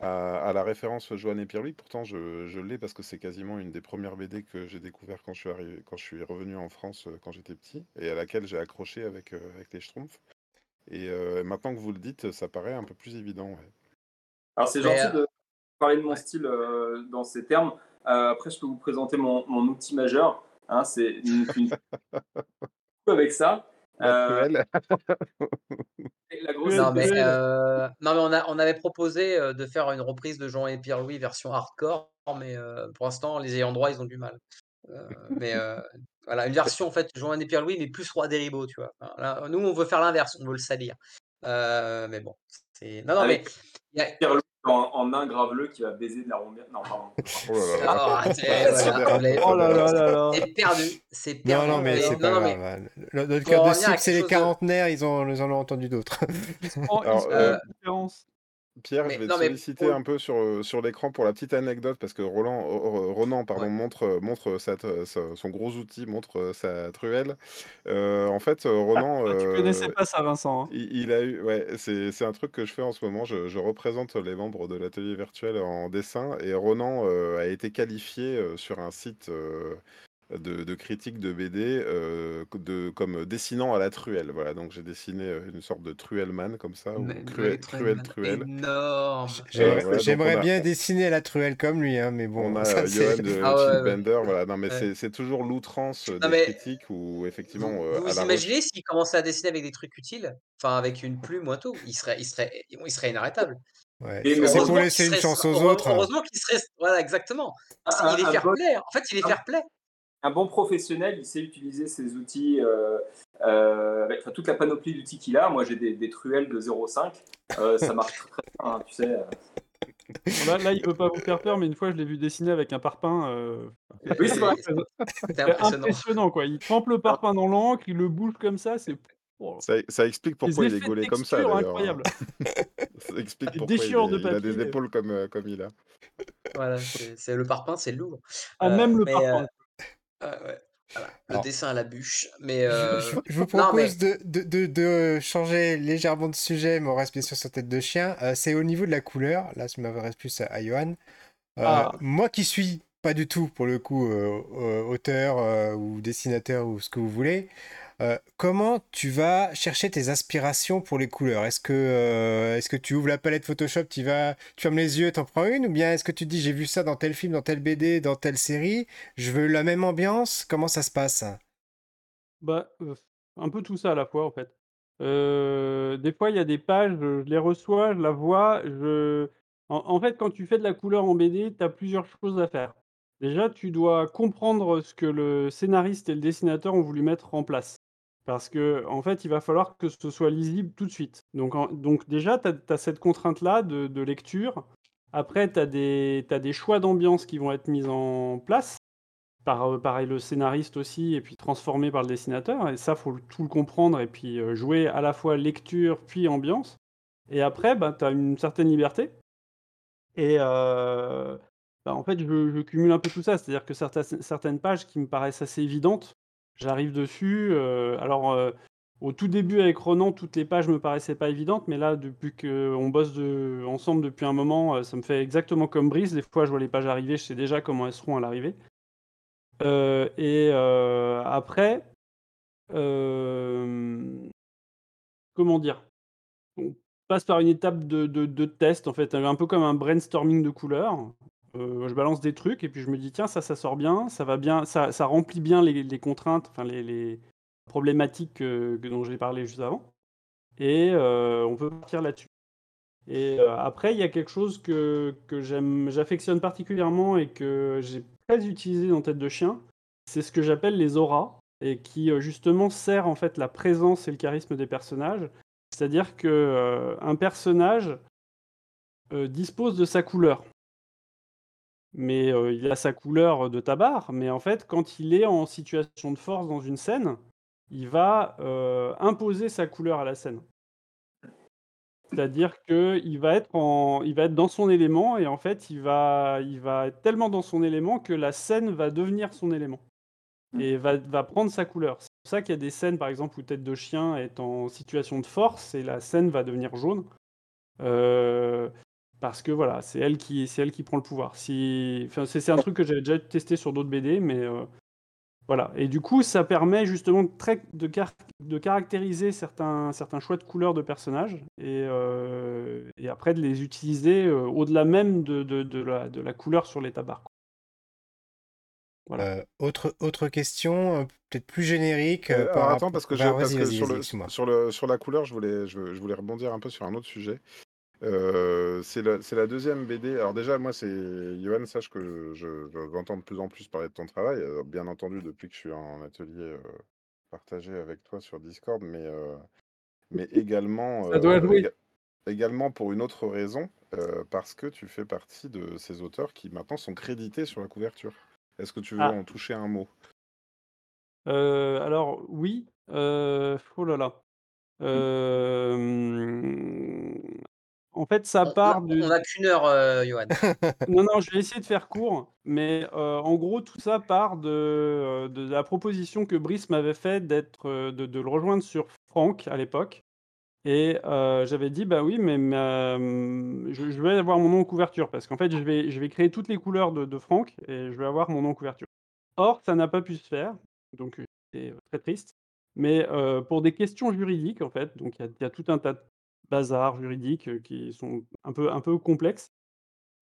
à, la référence Joanne et Pierre-Louis. Pourtant, je, l'ai parce que c'est quasiment une des premières BD que j'ai découvert quand je suis arrivé, quand je suis revenu en France quand j'étais petit et à laquelle j'ai accroché avec, avec les Schtroumpfs. Et maintenant que vous le dites, ça paraît un peu plus évident. Alors c'est gentil de parler de mon style dans ces termes. après, je peux vous présenter mon, outil majeur. Hein, c'est une, une... (laughs) avec ça. Euh, la grosse non, mais, euh, non, mais on, a, on avait proposé euh, de faire une reprise de Jean et Pierre-Louis version hardcore, mais pour l'instant, les ayants droit, ils ont du mal. mais voilà, une version en fait, Jean et Pierre-Louis, mais plus roi des ribots, tu vois. nous, on veut faire l'inverse, on veut le salir. mais bon, c'est. Non, non, mais. Pierre-Louis en, en nain graveleux qui va baiser de la rombière. Non, pardon. Oh là là. là C'est perdu. C'est perdu. Non, non, mais c'est pas non, grave. Mais... Notre cœur de cible, c'est les quarantenaires, ils, ont, ils en ont entendu d'autres. Alors, euh, Pierre, je vais te solliciter un peu sur, sur l'écran pour la petite anecdote parce que Roland, Ronan pardon, montre, montre son gros outil, montre sa truelle. en fait, Ronan. Ah, tu connaissais pas ça, Vincent. Hein. Il, a eu, ouais, c'est un truc que je fais en ce moment. Je, je représente les membres de l'atelier virtuel en dessin et Ronan a été qualifié sur un site de, de critiques de BD euh, de, comme dessinant à la truelle. Voilà, donc j'ai dessiné euh, une sorte de truelle-man comme ça, ou truelle, truelle, truelle. Énorme. J'aimerais bien dessiner à la truelle comme lui, hein, mais bon. On a ça, Johan de ah Bender, voilà. Non, mais c'est toujours l'outrance des critiques où effectivement. Vous, euh, vous imaginez s'il commençait à dessiner avec des trucs utiles, enfin avec une plume ou tout, il serait, il serait, il serait inarrêtable. Ouais. C'est pour laisser une chance aux autres. Heureusement qu'il serait. Voilà, exactement. il est fair play. En fait, il est fair play un bon professionnel, il sait utiliser ses outils, euh, euh, avec toute la panoplie d'outils qu'il a. Moi, j'ai des, truelles de 0,5. Euh, ça marche très, bien, hein, tu sais. là, il ne peut pas vous faire peur, mais une fois, je l'ai vu dessiner avec un parpaing. Oui, c'est vrai. impressionnant. quoi. Il trempe le parpaing dans l'encre, il le bouge comme ça. C'est oh. ça, explique pourquoi il est gaulé comme ça. Incroyable. (laughs) ça explique pourquoi il, a des épaules comme, comme il a. Voilà, c'est le parpaing, c'est lourd. Ah, même le parpaing. Le dessin à la bûche. Mais euh, je, vous propose de, de, de, changer légèrement de sujet, mais on reste bien sûr sur tête de chien. Euh, c'est au niveau de la couleur. Là, ça m'intéresse plus à, Johan. Euh, ah. Moi qui suis pas du tout, pour le coup, auteur ou dessinateur ou ce que vous voulez, euh, comment tu vas chercher tes aspirations pour les couleurs? Est-ce que, euh, est-ce que tu ouvres la palette Photoshop, tu vas, tu fermes les yeux, t'en prends une? Ou bien est-ce que tu te dis j'ai vu ça dans tel film, dans telle BD, dans telle série, je veux la même ambiance? Comment ça se passe? Bah, euh, un peu tout ça à la fois en fait. des fois, il y a des pages, je les reçois, je la vois, je... En, fait, quand tu fais de la couleur en BD, tu as plusieurs choses à faire. Déjà, tu dois comprendre ce que le scénariste et le dessinateur ont voulu mettre en place. Parce que en fait, il va falloir que ce soit lisible tout de suite. Donc donc déjà, tu as cette contrainte-là de lecture. Après, tu as des des choix d'ambiance qui vont être mis en place par, euh, pareil, le scénariste aussi et puis transformé par le dessinateur et ça, faut tout le comprendre et puis, euh, jouer à la fois lecture puis ambiance et après, bah, tu as une certaine liberté et euh, bah, en fait, je cumule un peu tout ça. C'est-à-dire que certaines pages qui me paraissent assez évidentes J'arrive dessus, euh, alors, euh, au tout début avec Ronan, toutes les pages me paraissaient pas évidentes, mais là, depuis qu'on bosse de ensemble depuis un moment, euh, ça me fait exactement comme Brice. Des fois, je vois les pages arriver, je sais déjà comment elles seront à l'arrivée. et après, comment dire? On passe par une étape de de test, en fait, un peu comme un brainstorming de couleurs. Euh, je balance des trucs et puis je me dis: «Tiens, ça, ça sort bien, ça va bien, ça ça remplit bien les contraintes, enfin les problématiques, que dont j'ai parlé juste avant» et euh, on peut partir là-dessus. Et euh, après il y a quelque chose que que j'aime j'affectionne particulièrement et que j'ai très utilisé dans Tête de chien, c'est ce que j'appelle les auras et qui, justement sert en fait la présence et le charisme des personnages. C'est-à-dire que, un personnage, dispose de sa couleur mais il a sa couleur de tabac, mais en fait, quand il est en situation de force dans une scène, il va, imposer sa couleur à la scène. C'est-à-dire qu'il va être en il va être dans son élément et en fait, il va il va être tellement dans son élément que la scène va devenir son élément mmh. et va va prendre sa couleur. C'est pour ça qu'il y a des scènes, par exemple, où Tête de chien est en situation de force et la scène va devenir jaune. Parce que voilà, c'est elle qui c'est elle qui prend le pouvoir. Si enfin, c'est un truc que j'avais déjà testé sur d'autres BD, mais heu, voilà et du coup, ça permet justement de très de car de caractériser certains certains choix de couleurs de personnages et heu et après de les utiliser, heu, au-delà même de de de la de la couleur sur les tabards. Voilà. Euh, autre, autre question, euh, peut-être plus générique. Euh, euh, par attends, parce que, Bah, parce que sur, le, sur, le, sur la couleur, je voulais, je, je voulais rebondir un peu sur un autre sujet. Euh, c'est la, deuxième BD. Alors déjà, moi, c'est Johan, sache que je, je- j'entends de plus en plus parler de ton travail. euh, bien entendu, depuis que je suis en atelier euh, partagé avec toi sur Discord, mais, euh, mais également, (laughs) Ça doit euh, éga- également pour une autre raison, euh, parce que tu fais partie de ces auteurs qui maintenant sont crédités sur la couverture. Est-ce que tu veux Ah. en toucher un mot? Alors oui, oh là là. Hem, en fait, ça On part on de on a qu'une heure, heu, Johan. (laughs) non, non, je vais essayer de faire court, mais heu, en gros, tout ça part de, de la proposition que Brice m'avait faite d'être, de de le rejoindre sur Franck à l'époque et j'avais dit: «Bah oui, mais ma je je vais avoir mon nom en couverture» parce qu'en fait, je vais je vais créer toutes les couleurs de de Franck et je vais avoir mon nom en couverture. Or, ça n'a pas pu se faire, donc heu, très triste, mais pour des questions juridiques, en fait, donc il y a il y a tout un tas de bazar juridiques, heu, qui sont un peu un peu complexes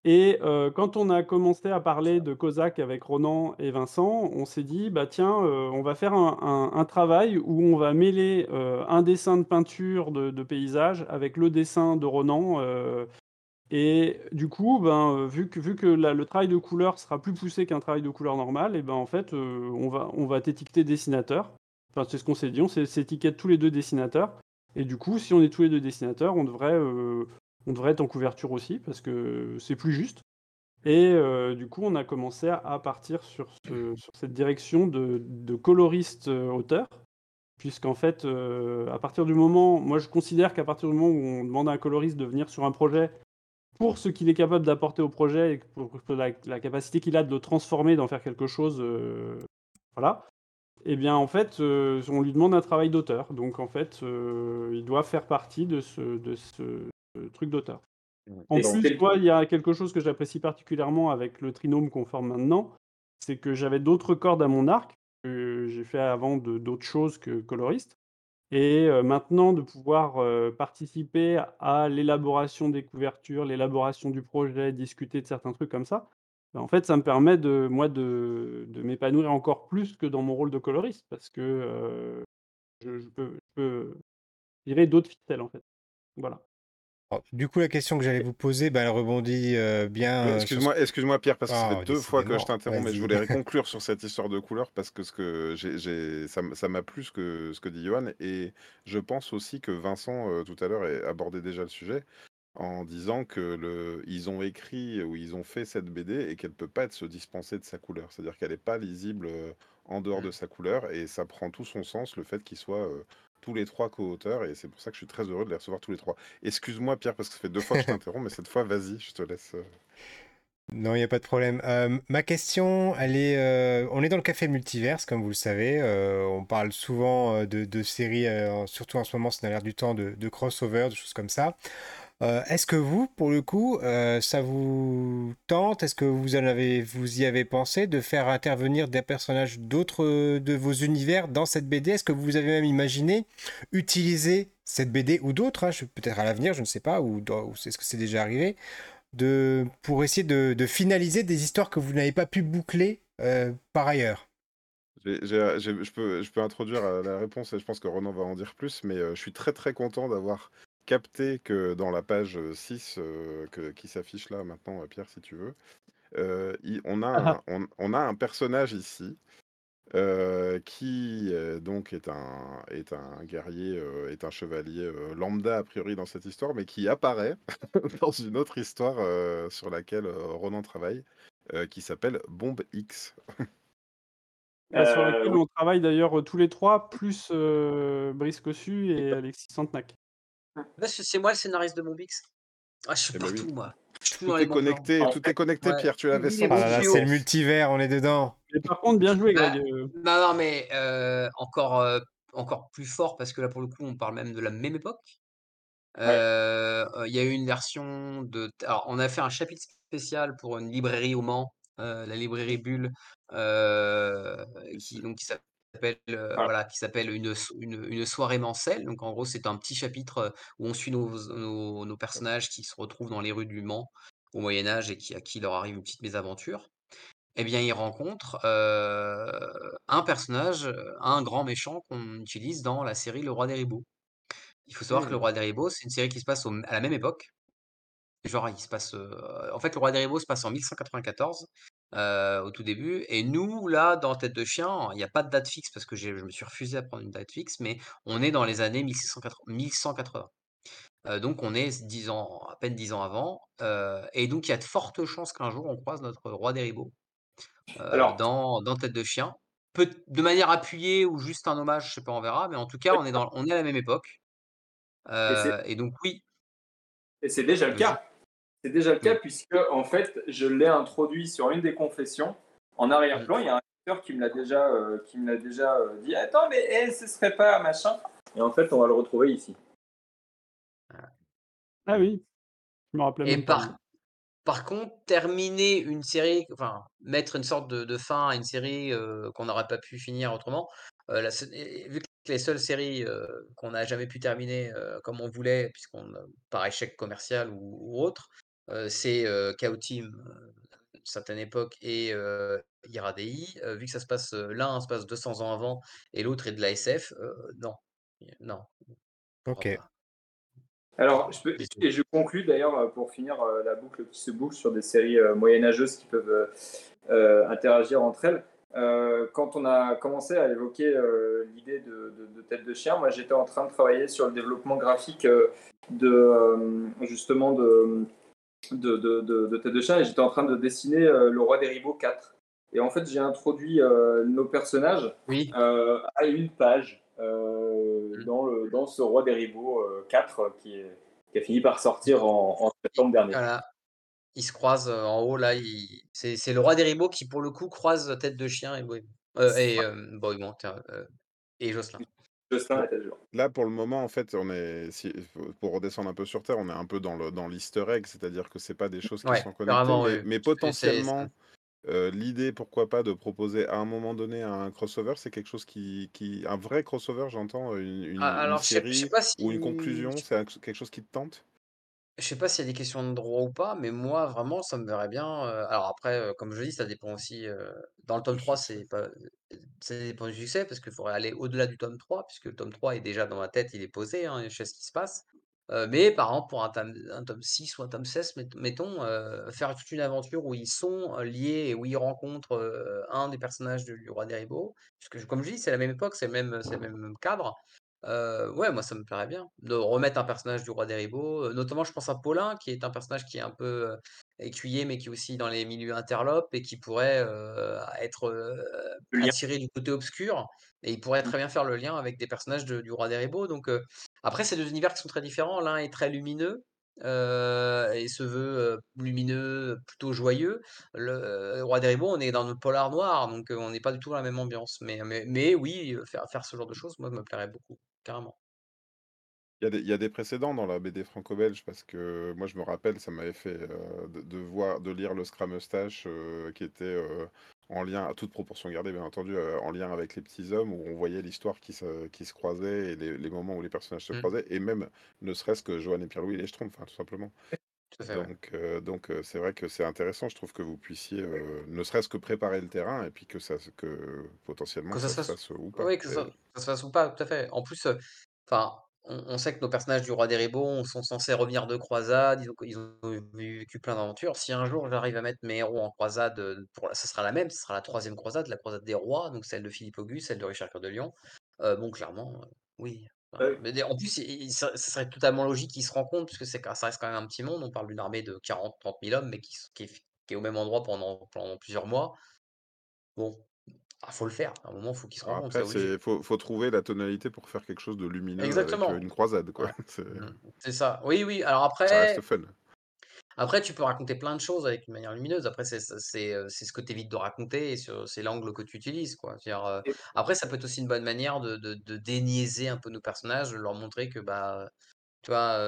et quand on a commencé à parler de Cosaque avec Ronan et Vincent, on s'est dit: «Bah tiens, on va faire un un un travail où on va mêler, un dessin de peinture de de paysage avec le dessin de Ronan», et du coup, ben, vu que vu que la le travail de couleur sera plus poussé qu'un travail de couleur normal et ben, en fait, on va on va t'étiqueter dessinateur. Enfin, c'est ce qu'on s'est dit, on s'é s'étiquette tous les 2 dessinateurs et du coup, si on est tous les 2 dessinateurs, on devrait, heu, on devrait être en couverture aussi parce que c'est plus juste. Et heu, du coup, on a commencé à partir sur ce sur cette direction de coloriste, heu, auteur. Puisqu'en fait, à partir du moment moi, je considère qu'à partir du moment où on demande à un coloriste de venir sur un projet pour ce qu'il est capable d'apporter au projet et pour la capacité qu'il a de le transformer, d'en faire quelque chose, voilà et bien, en fait, heu, on lui demande un travail d'auteur. Donc en fait, heu, il doit faire partie de ce de ce truc d'auteur. En Et plus, il y a quelque chose que j'apprécie particulièrement avec le trinôme qu'on forme maintenant, c'est que j'avais d'autres cordes à mon arc, que j'ai fait avant d'autres choses que coloriste et heu, maintenant de pouvoir, participer à l'élaboration des couvertures, l'élaboration du projet, discuter de certains trucs comme ça, bah, en fait, ça me permet de moi de de m'épanouir encore plus que dans mon rôle de coloriste parce que, heu, je je peux je peux tirer d'autres ficelles, en fait. Voilà. Alors, du coup, la question que j'allais vous poser, bah, elle rebondit euh, bien Mais sur ce Excuse-moi, excuse-moi Pierre, parce que ça Ah, fait deux fois que je décidément, t'interromps, mais je vas-y. voulais (laughs) conclure sur cette histoire de couleur parce que ce que j'ai, j'ai- ça m'a plu ce que, ce que dit Johan et je pense aussi que Vincent euh, tout à l'heure a abordé déjà le sujet en disant que le, ils ont écrit ou ils ont fait cette BD et qu'elle peut pas être se dispenser de sa couleur, c'est-à-dire qu'elle n'est pas lisible euh, en dehors de sa couleur et ça prend tout son sens le fait qu'ils soient euh, tous les trois co-auteurs et c'est pour ça que je suis très heureux de les recevoir tous les trois. Excuse-moi Pierre parce que ça fait deux fois que je (laughs) t'interromps, mais cette fois vas-y, je te laisse. euh. Non, il n'y a pas de problème. Euh, ma question, elle est, euh, on est dans le café multiverse, comme vous le savez. Euh, on parle souvent euh, de, de séries, euh, surtout en ce moment, c'est dans l'air du temps, de, de crossover, de choses comme ça. Euh, est-ce que vous, pour le coup, euh, ça vous tente? Est-ce que vous en avez, vous y avez pensé de faire intervenir des personnages d'autres de vos univers dans cette BD? Est-ce que vous avez même imaginé utiliser cette BD ou d'autres, hein, peut-être à l'avenir, je ne sais pas, ou, est-ce que c'est déjà arrivé, de, pour essayer de, finaliser des histoires que vous n'avez pas pu boucler euh, par ailleurs? Je, peux, je peux introduire la réponse et je pense que Ronan va en dire plus, mais je suis très très content d'avoir capté que dans la page euh, 6 euh, que- qui s'affiche là maintenant, euh, Pierre, si tu veux, euh, il- on, a Ah un, on, on a un personnage ici euh, qui euh, donc est un, est un guerrier, euh, est un chevalier euh, lambda a priori dans cette histoire, mais qui apparaît (laughs) dans une autre histoire euh, sur laquelle euh, Ronan travaille, euh, qui s'appelle Bombe X. Bah, sur Euh, lequel on travaille d'ailleurs, tous les 3 plus, Brice Cossu et Alexis Santenac. Là, c'est moi le scénariste de Montbix. Ah, je suis Eh ben oui. moi. Je suis tout est connecté, tout est connecté, Ouais. Pierre, tu l'avais est Ah c'est le multivers, on est dedans. Mais par contre, bien joué Bah, Greg, non, non, mais euh, encore, euh, encore plus fort parce que là, pour le coup, on parle même de la même époque. il y a eu une version de alors on a fait un chapitre spécial pour une librairie au Mans, la librairie Bulle, qui donc qui s'appelle, voilà, qui s'appelle une une une soirée Mancel. Donc en gros, c'est un petit chapitre, où on suit nos nos nos personnages qui se retrouvent dans les rues du Mans au Moyen Âge et qui à qui leur arrive une petite mésaventure. Et bien, ils rencontrent, un personnage, un grand méchant qu'on utilise dans la série Le Roi des Ribauds. Il faut savoir que Le Mmh. Roi des Ribauds, c'est une série qui se passe au à la même époque. Genre, il se passe, en fait, Le Roi des Ribauds se passe en 1194, heu, au tout début et nous, là, dans Tête de chien, il y a pas de date fixe parce que je me suis refusé à prendre une date fixe, mais on est dans les années 1680 1180. Heu, donc on est 10 ans, à peine 10 ans avant, heu et donc il y a de fortes chances qu'un jour on croise notre Roi des Ribauds, heu, Alors, dans dans Tête de chien. Peut de manière appuyée ou juste un hommage, je sais pas, on verra, mais en tout cas, on est dans on est à la même époque, et et donc oui, et c'est déjà le cas. C'est déjà le cas Mmh. puisque en fait, je l'ai introduit sur une des confessions. En arrière-plan, il y a un acteur qui me l'a déjà, euh, qui me l'a déjà euh, dit. Attends, mais eh, ce serait pas machin. Et en fait, on va le retrouver ici. Ah oui, je me rappelais Et même pas. par par contre, terminer une série, enfin, mettre une sorte de de fin à une série, heu, qu'on n'aurait pas pu finir autrement, la vu que les seules séries, qu'on n'a jamais pu terminer, comme on voulait, puisqu'on a par échec commercial ou ou autre, c'est, heu, KO Team, certaine époque et Iradei, vu que ça se passe, l'un se passe 200 ans avant et l'autre est de la SF, non, non, OK. Alors, je peux, et je conclus d'ailleurs euh, pour finir euh, la boucle qui se boucle sur des séries euh, moyenâgeuses qui peuvent euh, euh, interagir entre elles. Euh, quand on a commencé à évoquer euh, l'idée de, de- de tête de chien, moi j'étais en train de travailler sur le développement graphique euh, de euh, justement de, de, de, de- de tête de chien et j'étais en train de dessiner euh, le roi des ribauds 4. Et en fait, j'ai introduit euh, nos personnages Oui, euh, à une page euh, Mmh. dans, le, dans ce roi des euh, 4 qui, est- qui a fini par sortir en, en septembre dernier. voilà. Ils se croisent, en haut là, ils c'est le roi des ribauds qui pour le coup croise Tête de chien et. Heu et tiens, heu et Jocelyn. Justin jour. Là, pour le moment, en fait, on est, si, pour redescendre un peu sur Terre, on est un peu dans le dans l'easter egg, c'est-à-dire que c'est pas des choses qui Ouais, sont connectées, mais, oui. potentiellement, euh, l'idée, pourquoi pas, de proposer à un moment donné un crossover, c'est quelque chose qui, qui, un vrai crossover, j'entends, une, une, a une alors je sais je sais série ou une si conclusion, c'est quelque chose qui te tente? Je sais pas s'il y a des questions de droit ou pas, mais moi vraiment ça me verrait bien, alors après, comme je dis, ça dépend aussi, dans le tome Du 3 succès. c'est pas ça dépend du succès parce qu'il faudrait aller au-delà du tome 3 puisque le tome 3 est déjà dans ma tête, il est posé, hein, je sais ce qui se passe. Mais par exemple pour un tome un tome 6 ou un tome 16 mett mettons, faire toute une aventure où ils sont, liés et où ils rencontrent, un des personnages du du Roi des Ribauds, puisque comme je dis, c'est la même époque, c'est le même c'est le même cadre. Heu, ouais, moi ça me plairait bien, de remettre un personnage du Roi des heu, notamment je pense à Paulin qui est un personnage qui est un peu, heu, écuyer, mais qui est aussi dans les milieux interlopes et qui pourrait, heu, être, heu, Le lien. attiré du côté obscur et il pourrait très bien faire le lien avec des personnages de du Roi des Ribauds donc heu, après c'est 2 univers qui sont très différents. L'un est très lumineux, heu et se veut, heu, lumineux, plutôt joyeux. Le, Roi des Ribauds, on est dans le polar noir donc heu, on n'est pas du tout dans la même ambiance mais mais mais oui, heu, faire faire ce genre de choses, moi, ça me plairait beaucoup. Carrément. Il y a des, il y a des précédents dans la BD franco-belge parce que moi je me rappelle, ça m'avait fait euh, de, de voir, de lire le Scrum Eustache euh, qui était euh, en lien, à toute proportion gardée bien entendu, euh, en lien avec les petits hommes où on voyait l'histoire qui se, qui se croisait et les, les moments où les personnages se Mmh. croisaient et même ne serait-ce que Johan et Pierre-Louis et les Schtroumpfs, enfin, tout simplement. Tout à fait, ouais. Donc, euh, donc euh, c'est vrai que c'est intéressant, je trouve que vous puissiez euh, ne serait-ce que préparer le terrain et puis que ça, que potentiellement Que ça ça se se fasse fasse ou pas. oui, que Et- ça ça se fasse ou pas, tout à fait. En plus, enfin, on on sait que nos personnages du Roi des Ribauds sont censés revenir de croisade, ils ont ils ont vécu plein d'aventures. Si un jour j'arrive à mettre mes héros en croisade, heu, pour la ce sera la même, ce sera la troisième croisade, la croisade des rois, donc celle de Philippe Auguste, celle de Richard Cœur de Lion. Heu, bon clairement, oui. Enfin, mais en plus, ça ça serait totalement logique qu'ils se rencontrent puisque ça reste quand même un petit monde. On parle d'une armée de 40-30 000 hommes, mais qui est f qui est au même endroit pendant pendant plusieurs mois. Bon, ah, faut le faire. À un moment, faut qu'ils se rencontrent, après, c'est faut, faut trouver la tonalité pour faire quelque chose de lumineux avec euh, Exactement. une croisade, quoi. (laughs) C'est- Mmh. C'est ça. Oui, oui. Alors Ça reste après fun. Après tu peux raconter plein de choses avec une manière lumineuse. Après c'est c'est ce que tu évites de raconter et ce c'est l'angle que tu utilises, quoi. C'est-à-dire, heu, Et- après ça peut être aussi une bonne manière de de de déniaiser un peu nos personnages, de leur montrer que, bah, Tu vois,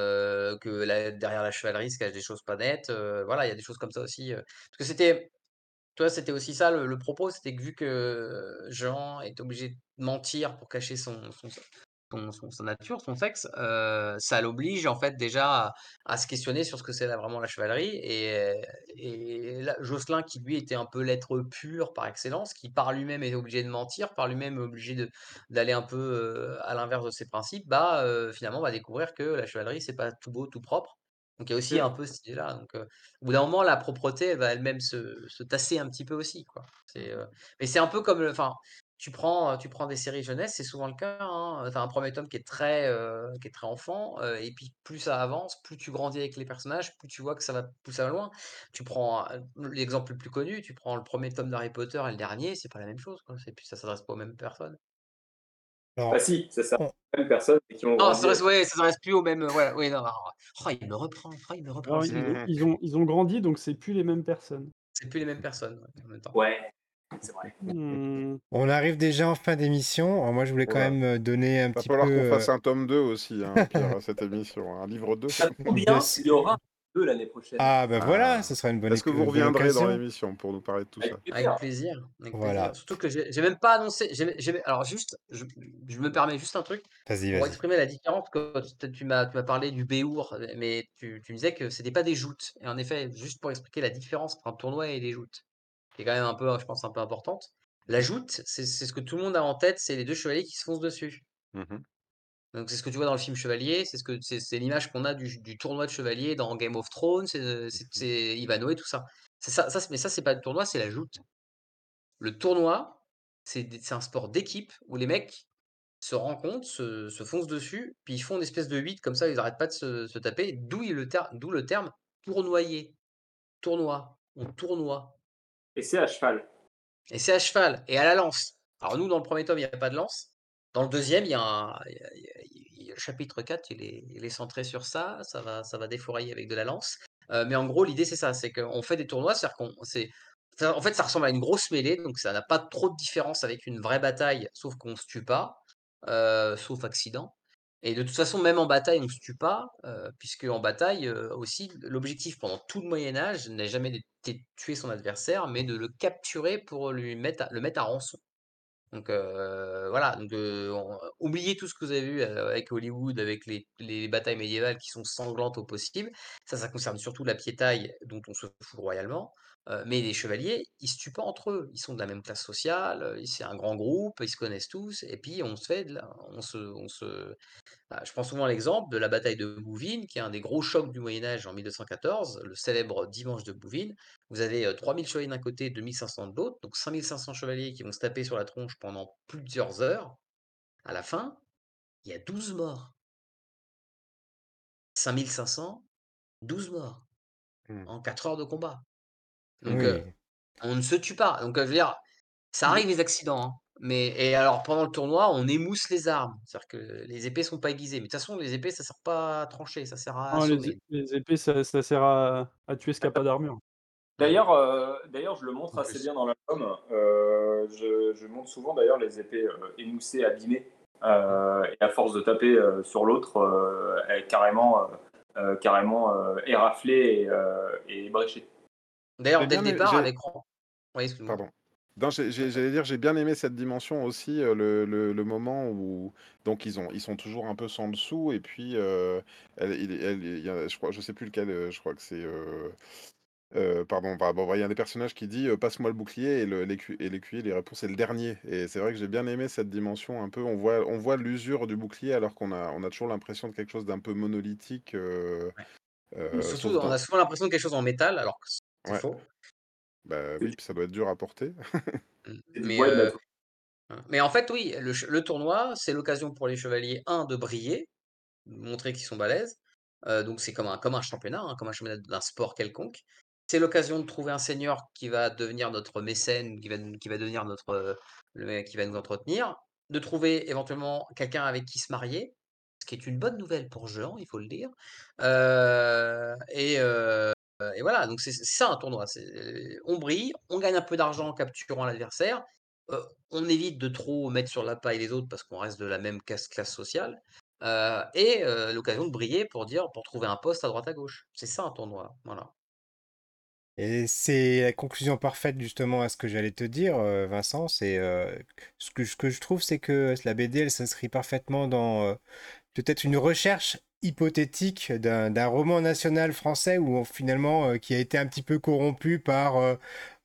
que derrière la chevalerie se cachent des choses pas nettes, voilà, il y a des choses comme ça aussi, parce que c'était tu vois, c'était aussi ça le propos, c'était que vu que Jean est obligé de mentir pour cacher son son son sa nature, son sexe, ça l'oblige en fait déjà à se questionner sur ce que c'est vraiment la chevalerie et et là, Jocelyn qui lui était un peu l'être pur par excellence, qui par lui-même est obligé de mentir, par lui-même est obligé d'aller un peu, à l'inverse de ses principes, bah, finalement va découvrir que la chevalerie c'est pas tout beau, tout propre. Donc il y a aussi un peu cette idée-là, donc au bout d'un moment la propreté elle va elle-même se se tasser un petit peu aussi quoi. C'est, mais c'est un peu comme, enfin tu prends, tu prends des séries jeunesse, c'est souvent le cas, hein, tu as un premier tome qui est très, qui est très enfant, et puis plus ça avance, plus tu grandis avec les personnages, plus tu vois que ça va plus ça va loin. Tu prends, l'exemple le plus connu, tu prends le premier tome d'Harry Potter et le dernier, c'est pas la même chose, quoi, c'est ça s'adresse pas aux mêmes personnes. Ah si, c'est ça, personnes qui ont Non, ça s'adresse ouais, plus aux mêmes, ouais, oui, non, oh, il me reprend, oh, il me reprend. ils ont ils ont grandi, donc c'est plus les mêmes personnes. C'est plus les mêmes personnes, en même temps. Ouais. Vrai. Mmh. On arrive déjà en fin d'émission. Moi, je voulais quand même donner un petit peu. Il va falloir qu'on fasse un tome 2 aussi, hein, Pierre, à cette émission. Un livre 2. Ça bien, il y aura un 2 l'année prochaine. Ah, ben bah voilà, ce sera une bonne Est-ce que vous reviendrez dans l'émission pour nous parler de tout ça Avec plaisir. voilà. Surtout que j'ai même pas annoncé. Alors, juste, je, me permets juste un truc. Pour exprimer la différence, que tu m'as parlé du Béour, mais tu, tu disais que c'était pas des joutes. Et en effet, juste pour expliquer la différence entre un tournoi et des joutes qui est quand même un peu, je pense, un peu importante. La joute, c'est ce que tout le monde a en tête, c'est les deux chevaliers qui se foncent dessus. Mmh Donc c'est ce que tu vois dans le film Chevalier, c'est ce que c'est l'image qu'on a du, tournoi de chevalier dans Game of Thrones, c'est mmh Ivano et tout ça. Ça, ça, mais ça c'est pas le tournoi, c'est la joute. Le tournoi, c'est un sport d'équipe où les mecs se rencontrent, se, se, foncent dessus, puis ils font une espèce de 8, comme ça ils n'arrêtent pas de se, taper, d'où le, le terme tournoyer. Tournoi, on tournoi. Et c'est à cheval. Et c'est à cheval et à la lance. Alors nous, dans le premier tome, il n'y a pas de lance. Dans le deuxième, il y a, un, le chapitre 4, il est, centré sur ça. Ça va, ça va défourailler avec de la lance. Euh, mais en gros, l'idée, c'est ça. C'est qu'on fait des tournois. C'est, en fait, ça ressemble à une grosse mêlée. Donc ça n'a pas trop de différence avec une vraie bataille, sauf qu'on ne se tue pas. Euh, sauf accident. Et de toute façon, même en bataille, on ne se tue pas, euh, puisque en bataille euh, aussi, l'objectif pendant tout le Moyen Âge n'a jamais de tuer son adversaire, mais de le capturer pour le mettre à rançon. Donc euh, voilà, donc oubliez tout ce que vous avez vu avec Hollywood, avec les, les, batailles médiévales qui sont sanglantes au possible. Ça, ça concerne surtout la piétaille dont on se fout royalement. Mais les chevaliers, ils se tuent pas entre eux. Ils sont de la même classe sociale, c'est un grand groupe, ils se connaissent tous, et puis on se fait, de on se, on se, bah, je prends souvent l'exemple de la bataille de Bouvines, qui est un des gros chocs du Moyen-Âge en 1214, le célèbre dimanche de Bouvines. Vous avez 3000 chevaliers d'un côté, 2500 de l'autre, donc 5500 chevaliers qui vont se taper sur la tronche pendant plusieurs heures. À la fin, il y a 12 morts. 5500, 12 morts mmh. en 4 heures de combat. Donc, on ne se tue pas. Donc, je veux dire, ça mmh. arrive les accidents, hein. Mais et alors pendant le tournoi, on émousse les armes. C'est-à-dire que les épées sont pas aiguisées. Mais de toute façon, les épées, ça sert pas à trancher, ça sert à les, épées, ça, sert à, tuer ce qu'il n'y a pas d'armure. D'ailleurs, euh, d'ailleurs, je le montre assez bien dans l'album. Euh, je, je, montre souvent d'ailleurs les épées euh, émoussées, abîmées. et à force de taper sur l'autre, elle est carrément, carrément éraflée et, et bréchée. D'ailleurs, dès le départ, avec. Oui, Pardon. J'allais dire, j'ai bien aimé cette dimension aussi, euh, le, le, moment où donc ils ont ils sont toujours un peu sans dessous et puis euh, elle, il, elle, y a, je crois, je sais plus lequel, euh, je crois que c'est pardon, bon, il y a des personnages qui dit passe-moi le bouclier et l'écuyer, les réponses c'est le dernier et c'est vrai que j'ai bien aimé cette dimension un peu. On voit on voit l'usure du bouclier alors qu'on a on a toujours l'impression de quelque chose d'un peu monolithique. Surtout, on a souvent l'impression de quelque chose en métal alors que c'est faux. Bah oui, puis ça doit être dur à porter. Mmh. (laughs) Mais, euh, hein, mais en fait, oui, le, tournoi, c'est l'occasion pour les chevaliers, un, de briller, montrer qu'ils sont balèzes. Euh, donc c'est comme un, comme un championnat, hein, comme un championnat d'un sport quelconque. C'est l'occasion de trouver un seigneur qui va devenir notre mécène, qui va, qui va devenir notre, le, qui va nous entretenir, de trouver éventuellement quelqu'un avec qui se marier, ce qui est une bonne nouvelle pour Jean, il faut le dire. Euh, et, et voilà, donc c'est ça un tournoi. on brille, on gagne un peu d'argent en capturant l'adversaire, on évite de trop mettre sur la paille les autres parce qu'on reste de la même classe, sociale. et l'occasion de briller pour dire pour trouver un poste à droite à gauche. C'est ça un tournoi, voilà. Et c'est la conclusion parfaite justement à ce que j'allais te dire, Vincent. C'est ce que, ce que je trouve, c'est que la BD, elle s'inscrit parfaitement dans peut-être une recherche hypothétique d'un roman national français où finalement euh, qui a été un petit peu corrompu par euh,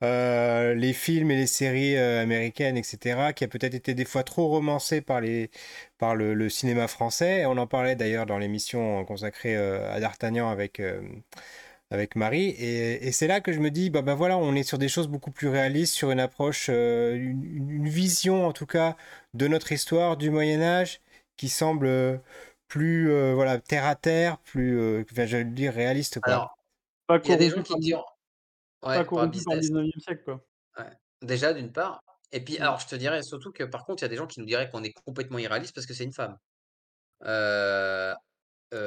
euh, les films et les séries américaines, etc., qui a peut-être été des fois trop romancé par, les, par le, cinéma français. On en parlait d'ailleurs dans l'émission consacrée à D'Artagnan avec, avec Marie. Et, c'est là que je me dis, bah, bah voilà, on est sur des choses beaucoup plus réalistes, sur une approche, une, vision en tout cas de notre histoire du Moyen Âge qui semble plus euh, voilà terre à terre, plus euh, je vais dire réaliste quoi. Alors, il y a des gens qui disent ouais, pas le 19e siècle quoi. Ouais. Déjà d'une part, et puis mmh. alors je te dirais surtout que par contre il y a des gens qui nous diraient qu'on est complètement irréaliste parce que c'est une femme. Euh,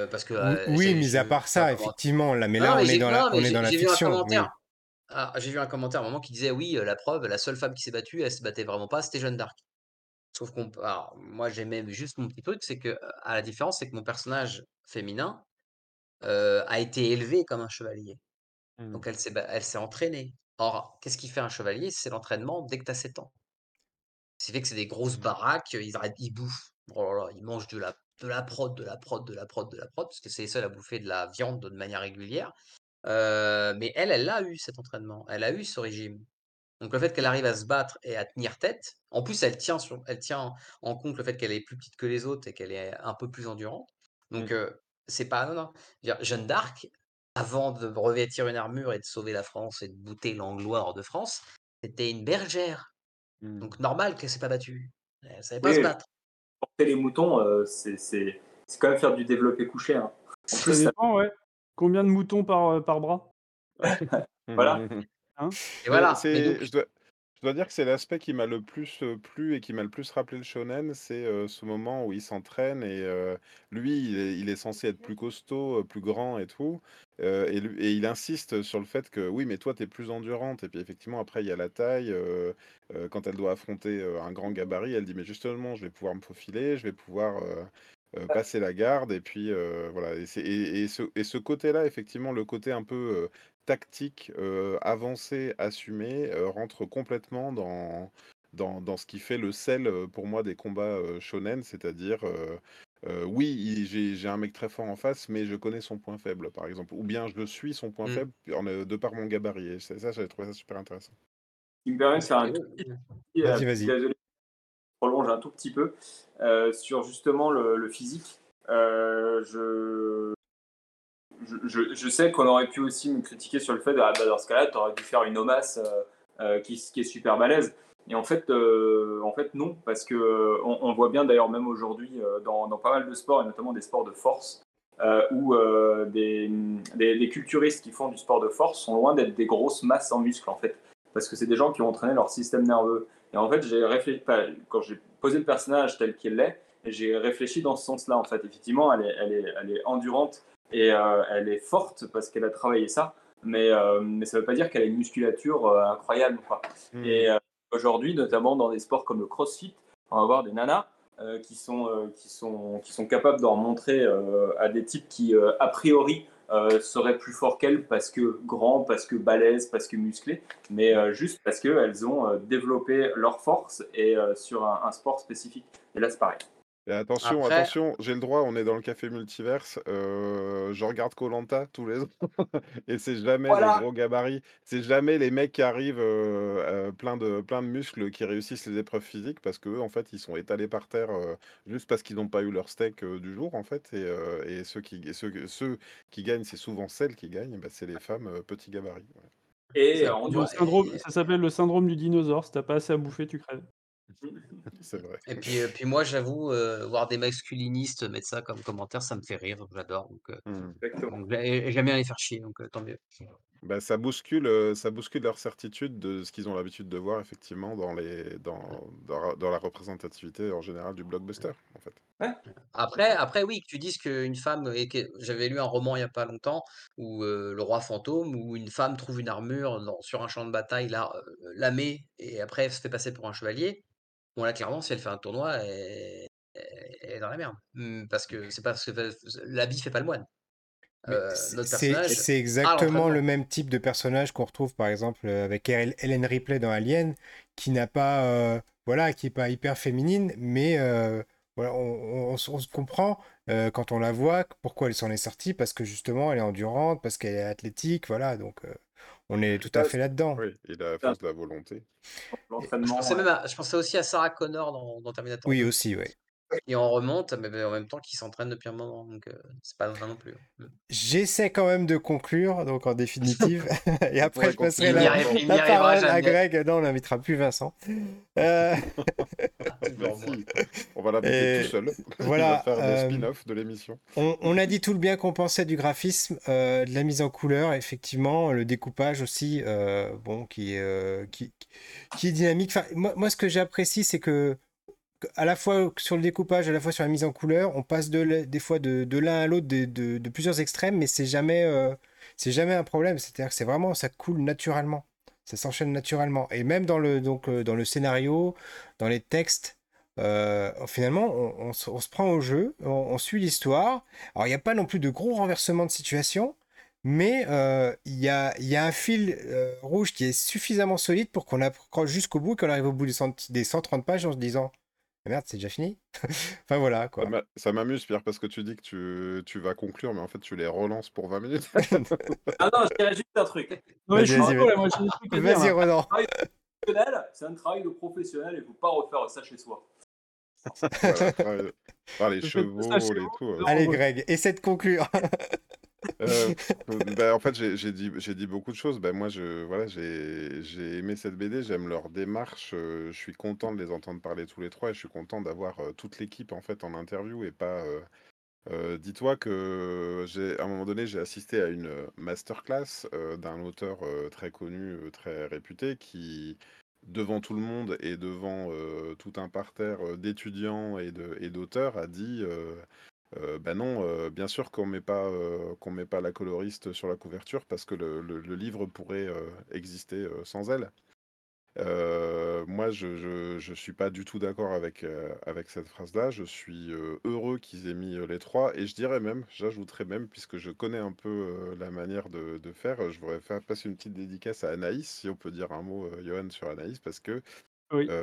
parce que oui, mis à part ça, effectivement, là, mais là on est dans la, on est dans la fiction. Ah, j'ai vu un commentaire à un moment qui disait oui, la preuve, la seule femme qui s'est battue, elle se battait vraiment pas, c'était Jeanne d'Arc. Sauf qu'on alors moi j'aimais juste mon petit truc, c'est que, à la différence, c'est que mon personnage féminin, a été élevé comme un chevalier. Mmh. Donc elle s'est elle s'est entraînée. Or, qu'est-ce qui fait un chevalier? C'est l'entraînement dès que tu as 7 ans. Ce fait que c'est des grosses baraques, ils arrêtent ils bouffent. Oh là là, ils mangent de la de la prod, de la prod, de la prod, de la prod, parce que c'est les seuls à bouffer de la viande de manière régulière. mais elle, elle l'a eu cet entraînement, elle a eu ce régime. Donc le fait qu'elle arrive à se battre et à tenir tête, en plus elle tient, sur, elle tient en compte le fait qu'elle est plus petite que les autres et qu'elle est un peu plus endurante. Donc mmh. c'est pas non, non. Jeanne d'Arc, avant de revêtir une armure et de sauver la France et de bouter l'anglois hors de France, c'était une bergère. Mmh. Donc normal qu'elle s'est pas battue. Elle savait pas se battre. Porter les moutons, c'est quand même faire du développé couché. Hein. ça dépend, ouais. Combien de moutons par, par bras? (laughs) Voilà. (laughs) Hein et voilà. je, dois, je dois dire que c'est l'aspect qui m'a le plus plu et qui m'a le plus rappelé le shonen, c'est ce moment où il s'entraîne et lui, il est, censé être plus costaud, plus grand et tout. et, et il insiste sur le fait que oui, mais toi, tu es plus endurante. Et puis effectivement, après, il y a la taille. quand elle doit affronter un grand gabarit, elle dit, mais justement, je vais pouvoir me faufiler, je vais pouvoir passer la garde. Et puis voilà. Et, et, et ce, et ce côté-là, effectivement, le côté un peu tactique, avancée, assumée, rentre complètement dans dans dans ce qui fait le sel, pour moi des combats, shonen. C'est-à-dire, oui, j'ai un mec très fort en face, mais je connais son point faible, par exemple. Ou bien je suis son point mmh. faible de par mon gabarit et ça, j'avais trouvé ça super intéressant. Il me permet de faire un Vas-y, vas-y. Prolonge un tout petit peu, sur justement le physique. je je, sais qu'on aurait pu aussi me critiquer sur le fait de, ah, bah, dans ce cas-là, tu aurais dû faire une OMAS euh, euh, qui, est super balèze. Et en fait, euh, en fait non, parce que on, voit bien d'ailleurs même aujourd'hui dans, pas mal de sports, et notamment des sports de force, où des, des, culturistes qui font du sport de force sont loin d'être des grosses masses en muscles, en fait. Parce que c'est des gens qui ont entraîné leur système nerveux. Et en fait, j'ai réfléchi, quand j'ai posé le personnage tel qu'il l'est, j'ai réfléchi dans ce sens-là, en fait. Effectivement, elle est, elle est, elle est endurante et euh, elle est forte parce qu'elle a travaillé ça, mais, euh, mais ça ne veut pas dire qu'elle a une musculature euh, incroyable. Quoi. Hmm. Et aujourd'hui, notamment dans des sports comme le crossfit, on va voir des nanas qui, sont, qui, sont, qui sont capables d'en montrer à des types qui, a priori, seraient plus forts qu'elles parce que grands, parce que balèzes, parce que musclés, mais juste parce qu'elles ont développé leur force et sur un, un, sport spécifique. Et là, c'est pareil attention, attention, j'ai le droit, on est dans le café multiverse. Euh, je regarde Colanta tous les (laughs) ans et c'est jamais les gros gabarits, c'est jamais les mecs qui arrivent euh, euh, plein de plein de muscles qui réussissent les épreuves physiques parce qu'eux, en fait, ils sont étalés par terre juste parce qu'ils n'ont pas eu leur steak du jour, en fait. Et, ceux qui ceux, ceux qui gagnent, c'est souvent celles qui gagnent, bah, c'est les femmes petits gabarits. Et ça s'appelle le syndrome du dinosaure. Si t'as pas assez à bouffer, tu crèves. (laughs) C'est vrai. Et puis, euh, puis moi, j'avoue, euh, voir des masculinistes mettre ça comme commentaire, ça me fait rire, j'adore. Donc, euh, mmh. j'aime bien les faire chier, donc tant mieux. Bah, ça bouscule, ça bouscule leur certitude de ce qu'ils ont l'habitude de voir effectivement dans les dans, dans, la représentativité en général du blockbuster en fait. Après, après, oui, que tu dises qu'une femme, et que j'avais lu un roman il n'y a pas longtemps, où le roi fantôme, où une femme trouve une armure sur un champ de bataille, là, la met, et après elle se fait passer pour un chevalier. Bon, là, clairement, si elle fait un tournoi, elle, elle est dans la merde. Mmh, parce que c'est pas parce que l'habit fait pas le moine. Euh, c'est exactement le même type de personnage qu'on retrouve par exemple euh, avec Hel- Helen Ripley dans Alien, qui n'a pas, euh, voilà, qui est pas hyper féminine, mais euh, voilà, on, on- on se comprend quand on la voit pourquoi elle s'en est sortie, parce que justement elle est endurante, parce qu'elle est athlétique, voilà, donc on est tout à fait là-dedans. Oui, il a la force de la volonté. Je L'entraînement. pensais ouais. même à, je pensais aussi à Sarah Connor dans, dans Terminator Oui 2, aussi, oui. Qui en remonte, mais en même temps qui s'entraîne depuis un moment, donc euh, c'est pas vrai non plus. Mm. J'essaie quand même de conclure, donc en définitive, (laughs) (laughs) et On après je passerai la, arrive- parole à. Greg, non on n'invitera plus Vincent. (laughs) Euh, si, on va l'inviter Et tout seul. voilà, Il va faire euh, des spin-offs de l'émission. On, on a dit tout le bien qu'on pensait du graphisme, euh, de la mise en couleur, effectivement, le découpage aussi, euh, bon, qui, est, euh, qui, qui est dynamique. Enfin, moi, moi, ce que j'apprécie, c'est que à la fois sur le découpage, à la fois sur la mise en couleur, on passe des fois de, l'un à l'autre, de, plusieurs extrêmes, mais c'est jamais, euh, jamais un problème. C'est-à-dire que c'est vraiment, ça coule naturellement, ça s'enchaîne naturellement. Et même dans le, euh, scénario, dans les textes, euh, finalement, on, se, prend au jeu, on, suit l'histoire. Alors, il n'y a pas non plus de gros renversements de situation, mais il y a, un fil rouge qui est suffisamment solide pour qu'on accroche jusqu'au bout, qu'on arrive au bout des, des 130 pages en se disant Ah Merde, c'est déjà fini. (laughs) enfin voilà Ça quoi. m'a- Ça m'amuse, Pierre, parce que tu dis que tu, tu vas conclure, mais en fait, tu les relances pour 20 minutes. (laughs) Ah non, je dirais juste un truc. Non, mais je suis Vas-y, vas-y. là, moi j'ai des trucs à dire. Vas-y, là. Professionnel, C'est un travail de professionnel et il ne faut pas refaire ça chez soi. Voilà, par les fais (laughs) tout ça chevaux, les tout. euh. Allez, Greg, essaie de conclure. (laughs) Euh, bah, en fait, j'ai j'ai dit, j'ai dit beaucoup de choses. Bah, moi, je, voilà, j'ai j'ai aimé cette BD, j'aime leur démarche. euh, je suis content de les entendre parler tous les trois et je suis content d'avoir euh, toute l'équipe en fait en interview et pas. euh, euh, Dis-toi que j'ai, à un moment donné, j'ai assisté à une euh, masterclass euh, d'un auteur euh, très connu, euh, très réputé, qui, devant tout le monde et devant euh, tout un parterre euh, d'étudiants et de, et d'auteurs, a dit. Euh, bah non, euh, bien sûr qu'on met pas euh, qu'on met pas la coloriste sur la couverture parce que le, le- le livre pourrait euh, exister sans elle. Moi, je, je, je suis pas du tout d'accord avec, avec cette phrase-là. Je suis heureux qu'ils aient mis les trois et je dirais même, j'ajouterais même, puisque je connais un peu la manière de, de faire, je voudrais faire passer une petite dédicace à Anaïs, si on peut dire un mot, Johan, sur Anaïs, parce que Oui.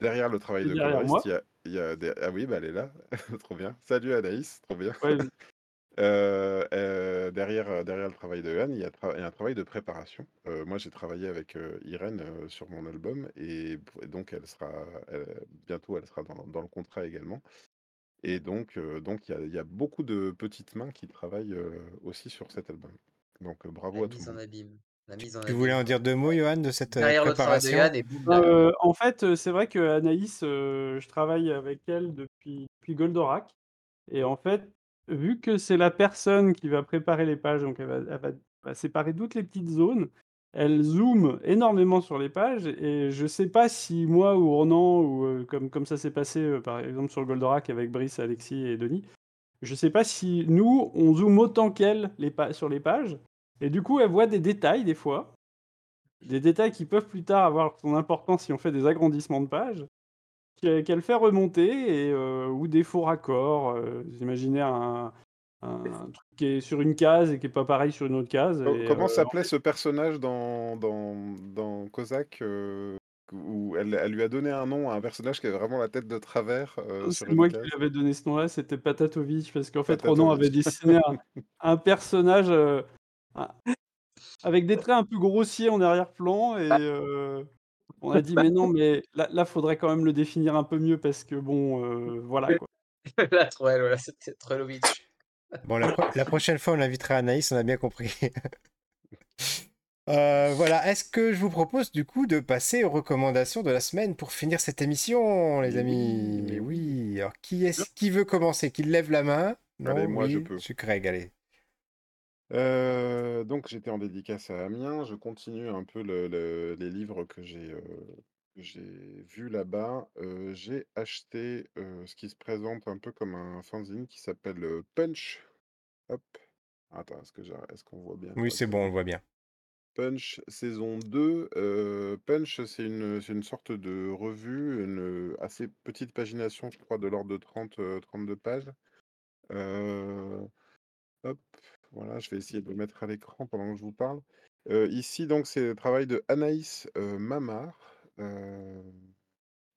derrière le travail de coloriste, il y a, il y a des... Ah oui, bah elle est là, (laughs) trop bien. Salut Anaïs, trop bien. Ouais, (laughs) Euh, euh, derrière, euh, derrière le travail de Yann, il y a, tra- il y a un travail de préparation. Euh, moi, j'ai travaillé avec euh, Irène euh, sur mon album et, donc elle sera elle- bientôt, elle sera dans, dans le contrat également. Et donc, euh, donc il y a, il y a beaucoup de petites mains qui travaillent euh, aussi sur cet album. Donc, euh, bravo La à tout mise le en monde. abîme. La mise en Tu voulais en dire deux mots, Johan, de cette euh, Derrière de préparation Yann et. Euh, en fait, euh, c'est vrai que Anaïs, euh, je travaille avec elle depuis, depuis Goldorak. Et en fait, vu que c'est la personne qui va préparer les pages, donc elle va, elle va- va séparer toutes les petites zones, elle zoome énormément sur les pages. Et je sais pas si moi ou Ronan, ou euh, comme, comme ça s'est passé euh, par exemple sur Goldorak avec Brice, Alexis et Denis, je sais pas si nous, on zoome autant qu'elle les sur les pages. Et du coup, elle voit des détails des fois des détails qui peuvent plus tard avoir son importance si on fait des agrandissements de pages, qu'elle fait remonter, et, euh, ou des faux raccords. euh, vous imaginez un, un truc qui est sur une case et qui est pas pareil sur une autre case. Et, Comment euh, s'appelait ce personnage dans, dans, dans Kozak euh, où elle, elle lui a donné un nom à un personnage qui avait vraiment la tête de travers euh, sur c'est moi qui lui avais donné ce nom-là, c'était Patatovic, parce qu'en fait, Ronan avait dessiné un, un personnage euh, un- avec des traits un peu grossiers en arrière-plan, et euh, on a (laughs) dit, mais non, mais là, là, faudrait quand même le définir un peu mieux, parce que bon, euh, voilà quoi. (laughs) Là, trop, elle, voilà, c'était. Bon, la, pro- la prochaine fois, on invitera Anaïs, on a bien compris. (laughs) Euh, voilà, est-ce que je vous propose du coup de passer aux recommandations de la semaine pour finir cette émission, les Mais amis? oui, mais Oui, alors qui est qui veut commencer? Qui lève la main? Allez, Non, moi, je oui, peux. Craig, allez. Donc j'étais en dédicace à Amiens. Je continue un peu le- le- les livres que j'ai que j'ai vus là-bas. J'ai acheté ce qui se présente un peu comme un fanzine qui s'appelle Punch. Hop. Attends, est-ce que est-ce qu'on voit bien Oui, c'est bon, on le voit bien. Punch saison 2. Punch, c'est une, une sorte de revue, une assez petite pagination, je crois, de l'ordre de 30, 32 pages. hop, voilà, je vais essayer de le mettre à l'écran pendant que je vous parle. ici, donc, c'est le travail de Anaïs Mamar.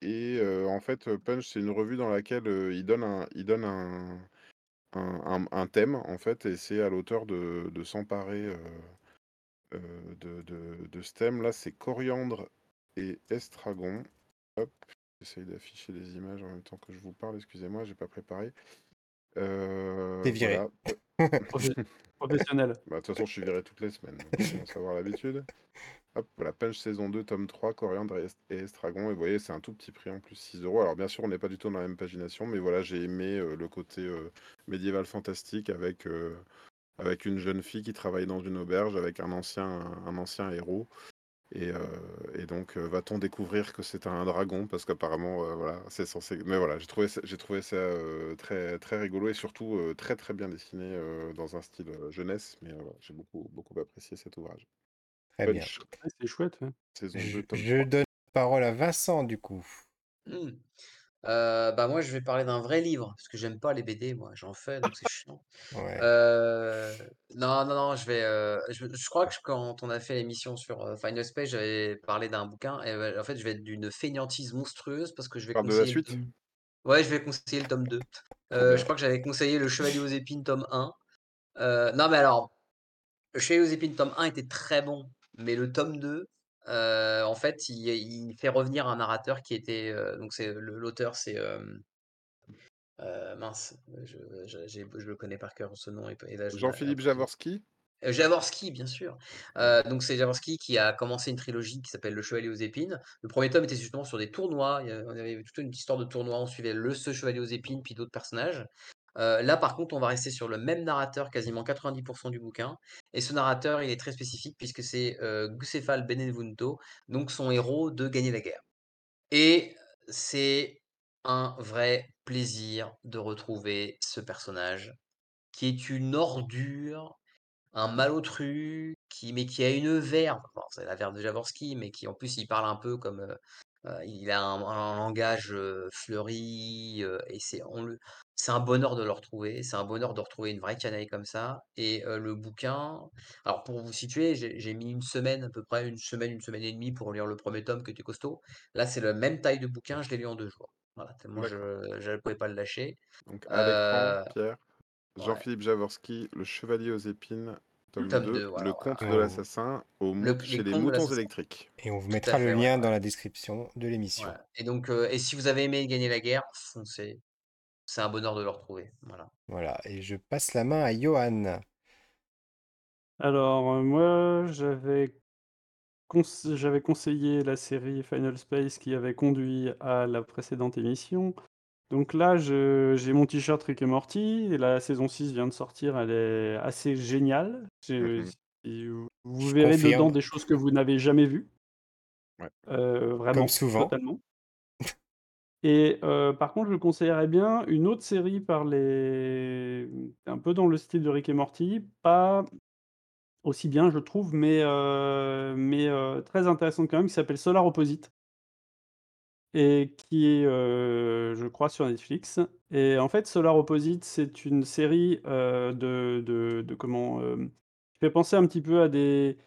et en fait, Punch, c'est une revue dans laquelle il donne un, il donne un, un, thème, en fait, et c'est à l'auteur de, de s'emparer de, de, ce thème-là. C'est coriandre et estragon. Hop, j'essaye d'afficher les images en même temps que je vous parle. Excusez-moi, j'ai pas préparé. T'es viré. Professionnel. Bah, de toute façon, je suis viré toutes les semaines. Donc commence avoir l'habitude. Hop, voilà, Punch saison 2, tome 3, Coriandre et, Estragon. Et vous voyez, c'est un tout petit prix en plus, 6 euros. Alors, bien sûr, on n'est pas du tout dans la même pagination, mais voilà, j'ai aimé le côté médiéval fantastique avec, avec une jeune fille qui travaille dans une auberge avec un ancien, un ancien héros. Et, et, donc, va-t-on découvrir que c'est un dragon? Parce qu'apparemment, voilà, c'est censé. Mais voilà, j'ai trouvé, j'ai trouvé ça très, très rigolo et surtout très, très bien dessiné dans un style jeunesse. Mais j'ai beaucoup, beaucoup apprécié cet ouvrage. Très bien. c'est chouette. je, donne la parole à Vincent, du coup. Mmh. Bah moi, je vais parler d'un vrai livre, parce que j'aime pas les BD, moi, j'en fais, donc c'est chiant. Non, non, non, je vais. je, je crois que quand on a fait l'émission sur Final Space, j'avais parlé d'un bouquin, et en fait, je vais être d'une fainéantise monstrueuse parce que je vais Parle de la conseiller le suite? tome. Ouais, je vais conseiller le tome 2. Euh, je crois que j'avais conseillé Le Chevalier aux épines, tome 1. Euh, non, mais alors, Le Chevalier aux épines, tome 1 était très bon, mais le tome 2, euh, en fait, il, il fait revenir un narrateur qui était. euh, donc, c'est le- l'auteur, c'est. euh, euh, mince, je, je, j'ai- je le connais par cœur ce nom et, et là je- Jean-Philippe Javorski Euh, Jaworski, bien sûr. Euh, donc c'est Jaworski qui a commencé une trilogie qui s'appelle Le Chevalier aux épines. Le premier tome était justement sur des tournois. Il y avait, on avait toute une histoire de tournois. On suivait le ce Chevalier aux épines puis d'autres personnages. Là, par contre, on va rester sur le même narrateur quasiment 90% du bouquin. Et ce narrateur, il est très spécifique puisque c'est euh, Bucéphale Benevento, donc son héros de Gagner la guerre. Et c'est un vrai plaisir de retrouver ce personnage qui est une ordure, un malotru, qui, mais qui a une verve. C'est la verve de Javorski, mais qui en plus il parle un peu comme. Euh, il a un, un langage euh, fleuri, euh, et c'est on le, c'est un bonheur de le retrouver. C'est un bonheur de retrouver une vraie canaille comme ça. Et euh, le bouquin. Alors pour vous situer, j'ai j'ai mis une semaine, à peu près une semaine, une semaine et demie pour lire le premier tome qui était costaud. Là, c'est la même taille de bouquin, je l'ai lu en deux jours. Voilà, tellement je ne pouvais pas le lâcher. Donc l'écran, Euh, Pierre. Jean-Philippe Javorski, Le Chevalier aux épines, tome, Tome 2, deux, voilà, Le voilà. Conte de Oh. l'assassin, au Le- mou- les chez les moutons électriques. Et on vous mettra le lien ouais. dans la description de l'émission. Et donc, euh, et si vous avez aimé Gagner la guerre, foncez. C'est un bonheur de le retrouver. Voilà. Voilà, et je passe la main à Johan. Alors, euh, moi, j'avais j'avais conseillé la série Final Space qui avait conduit à la précédente émission. Donc là, j'ai mon t-shirt Rick et Morty, et la saison 6 vient de sortir, elle est assez géniale. Mhm. vous- Je verrez confirme. dedans des choses que vous n'avez jamais vues. Ouais. Euh, vraiment, Comme souvent. totalement. (laughs) Et euh, par contre, je conseillerais bien une autre série par les... un peu dans le style de Rick et Morty, pas aussi bien, je trouve, mais, euh, mais très intéressante quand même, qui s'appelle Solar Opposite, et qui est, je crois, sur Netflix. Et en fait, Solar Opposite, c'est une série de, de, de comment... qui fait penser un petit peu à des,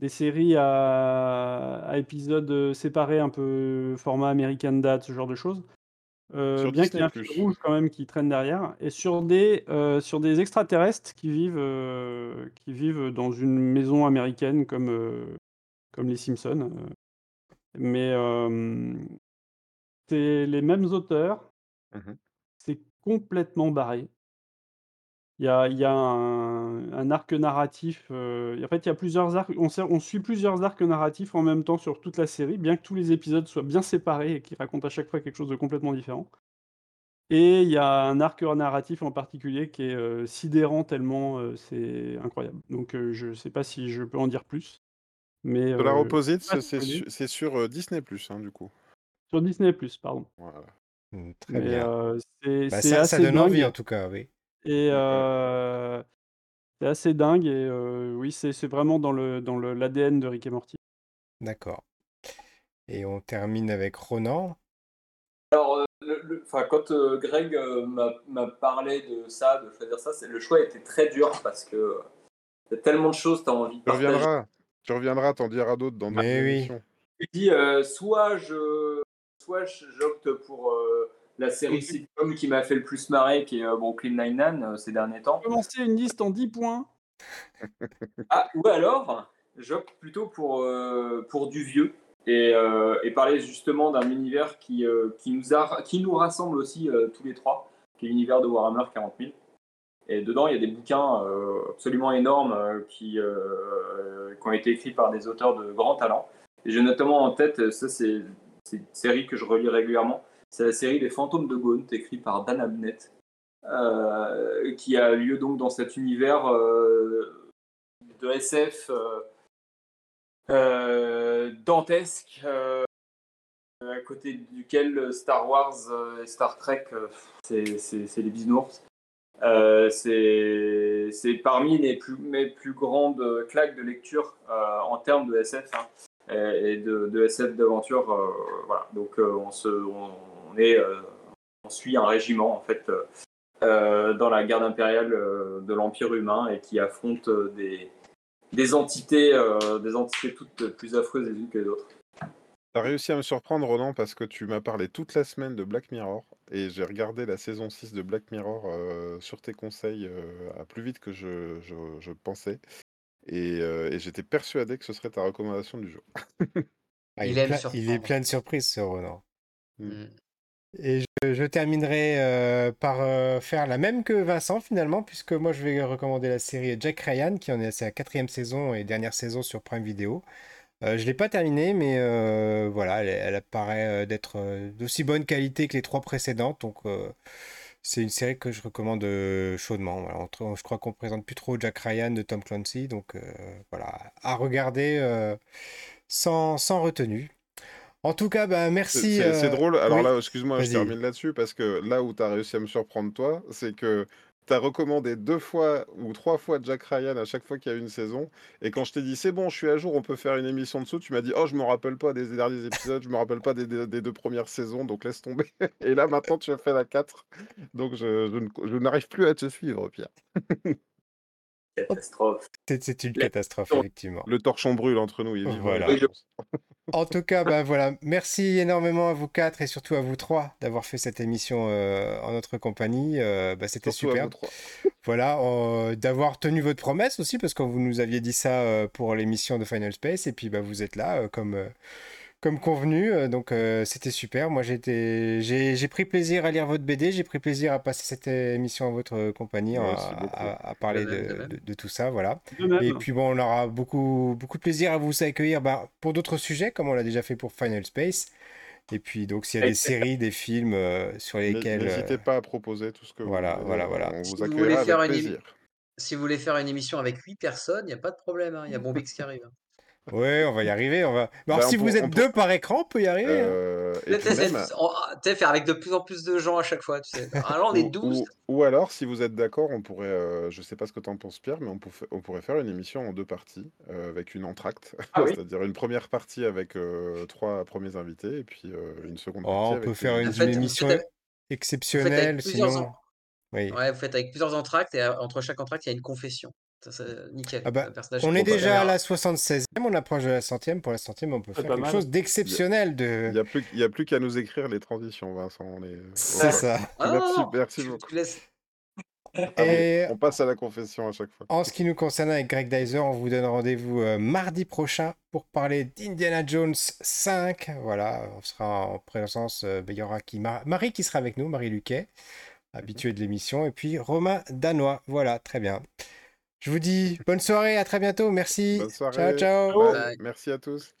des séries à, à épisodes séparés, un peu format American Dad, ce genre de choses. Sur bien qu'il y ait un fil rouge quand même qui traîne derrière, et sur des, sur des extraterrestres qui vivent, qui vivent dans une maison américaine comme, comme les Simpsons. Mais c'est les mêmes auteurs, Mhm. c'est complètement barré. Il y a, il y a un, un arc narratif. euh, en fait, il y a plusieurs arcs. On, suit plusieurs arcs narratifs en même temps sur toute la série, bien que tous les épisodes soient bien séparés et qui racontent à chaque fois quelque chose de complètement différent. Et il y a un arc narratif en particulier qui est euh, sidérant tellement euh, c'est incroyable. Donc je sais pas si je peux en dire plus. Mais Solar euh, Opposite, c'est sur Disney+, hein, du coup. Sur Disney+, pardon. Voilà. Mm, Très Mais bien. euh, c'est Bah, c'est ça, ça assez donne envie en tout cas, oui. Et euh, C'est assez dingue et oui, c'est c'est vraiment dans le dans le l'ADN de Rick et Morty. D'accord. Et on termine avec Ronan. Alors, le, quand Greg m'a parlé de ça, de choisir ça, le choix était très dur parce que y a tellement de choses, tu as envie de Tu reviendras, tu reviendras, t'en diras d'autres dans d'autres oui. Tu dis, soit je, soit j'opte pour la série sitcom qui m'a fait le plus marrer, qui est euh, Brooklyn Nine-Nine ces derniers temps. Commencer une liste en 10 points. (laughs) ah, ou alors, j'opte plutôt pour, pour du vieux. Et, et, parler justement d'un univers qui, qui, nous a, qui nous rassemble aussi tous les trois, qui est l'univers de Warhammer 40 000. Et dedans, il y a des bouquins absolument énormes qui, qui, ont été écrits par des auteurs de grand talent. Et j'ai notamment en tête, ça c'est une série que je relis régulièrement, c'est la série Les Fantômes de Gaunt, écrite par Dan Abnett, euh, qui a lieu donc dans cet univers euh, de SF euh, dantesque, à côté duquel Star Wars et Star Trek, c'est les bisounours. c'est parmi mes plus grandes claques de lecture en termes de SF hein, et de, SF d'aventure. voilà. Donc on, se, on, est, euh, on suit un régiment en fait euh, dans la garde impériale euh, de l'Empire humain et qui affronte des, des entités, des entités toutes plus affreuses les unes que les autres. T'as réussi à me surprendre, Ronan, parce que tu m'as parlé toute la semaine de Black Mirror et j'ai regardé la saison 6 de Black Mirror sur tes conseils à plus vite que je, pensais. Et, j'étais persuadé que ce serait ta recommandation du jour. (laughs) Ah, il, est plein, de surprises, ce Ronan. Mm. Mm. Et je, terminerai euh, par euh, faire la même que Vincent finalement, puisque moi je vais recommander la série Jack Ryan, qui en est à sa quatrième saison et dernière saison sur Prime Video. Euh, je ne l'ai pas terminée, mais voilà, elle, apparaît d'être d'aussi bonne qualité que les trois précédentes. Donc c'est une série que je recommande chaudement. je crois qu'on présente plus trop Jack Ryan de Tom Clancy, donc voilà, à regarder sans, sans retenue. En tout cas, bah, merci. C'est euh, drôle. Alors là, excuse-moi, je termine là-dessus parce que là où tu as réussi à me surprendre, toi, c'est que tu as recommandé deux fois ou trois fois Jack Ryan à chaque fois qu'il y a une saison. Et quand je t'ai dit c'est bon, je suis à jour, on peut faire une émission dessous, tu m'as dit oh, je me rappelle pas des derniers épisodes, je me rappelle pas des, deux premières saisons, donc laisse tomber. (laughs) Et là, maintenant, tu as fait la 4. Donc je, je n'arrive plus à te suivre, Pierre. Catastrophe. C'est une catastrophe, effectivement. Le torchon brûle entre nous, il est (laughs) Voilà. En tout cas, ben voilà, merci énormément à vous quatre et surtout à vous trois d'avoir fait cette émission euh, en notre compagnie. Euh, bah, c'était super. Voilà, euh, d'avoir tenu votre promesse aussi parce que vous nous aviez dit ça pour l'émission de Final Space et puis bah, vous êtes là comme comme convenu. Euh, donc euh, c'était super. Moi j'ai j'ai pris plaisir à lire votre BD, j'ai pris plaisir à passer cette émission en votre compagnie, à, parler de, tout ça, voilà. Et puis bon, on aura beaucoup beaucoup de plaisir à vous accueillir bah, pour d'autres sujets, comme on l'a déjà fait pour Final Space. Et puis donc s'il y a des séries, des films euh, sur lesquels n'hésitez pas à proposer tout ce que voilà, vous voilà, voilà. On vous accueillera avec plaisir. Si vous voulez faire une émission avec 8 personnes, il n'y a pas de problème. Hein. Il y a Bombix qui arrive. Hein. Ouais, on va y arriver. On va... alors, bah, si vous êtes deux par écran, on peut y arriver. Hein. Euh, tu faire avec de plus en plus de gens à chaque fois. Tu sais. Alors, on est 12. Ou, alors, si vous êtes d'accord, on pourrait, euh, je sais pas ce que tu en penses, Pierre, mais on, on, pourrait faire une émission en deux parties, euh, avec une entracte. Ah (laughs) C'est-à-dire une première partie avec trois premiers invités, et puis une seconde oh, partie. on peut faire une, émission exceptionnelle, sinon. Oui. Ouais, vous faites avec plusieurs entractes, et entre chaque entracte, il y a une confession. Ça, nickel. Ah bah, on est déjà à la 76e, on approche de la centième. Pour la centième, on peut faire quelque chose d'exceptionnel. De... Il n'y a plus, a plus qu'à nous écrire les transitions, Vincent. C'est ça. (laughs) merci, merci beaucoup. Ah Et on passe à la confession à chaque fois. En ce qui nous concerne avec Greg Dyser, on vous donne rendez-vous euh, mardi prochain pour parler d'Indiana Jones 5. Voilà, on sera en présence. Euh, ben, il y aura qui Marie qui sera avec nous, Marie Luquet, habituée de l'émission, et puis Romain Danois. Voilà, très bien. Je vous dis bonne soirée, à très bientôt. Merci. Ciao, ciao. Merci à tous.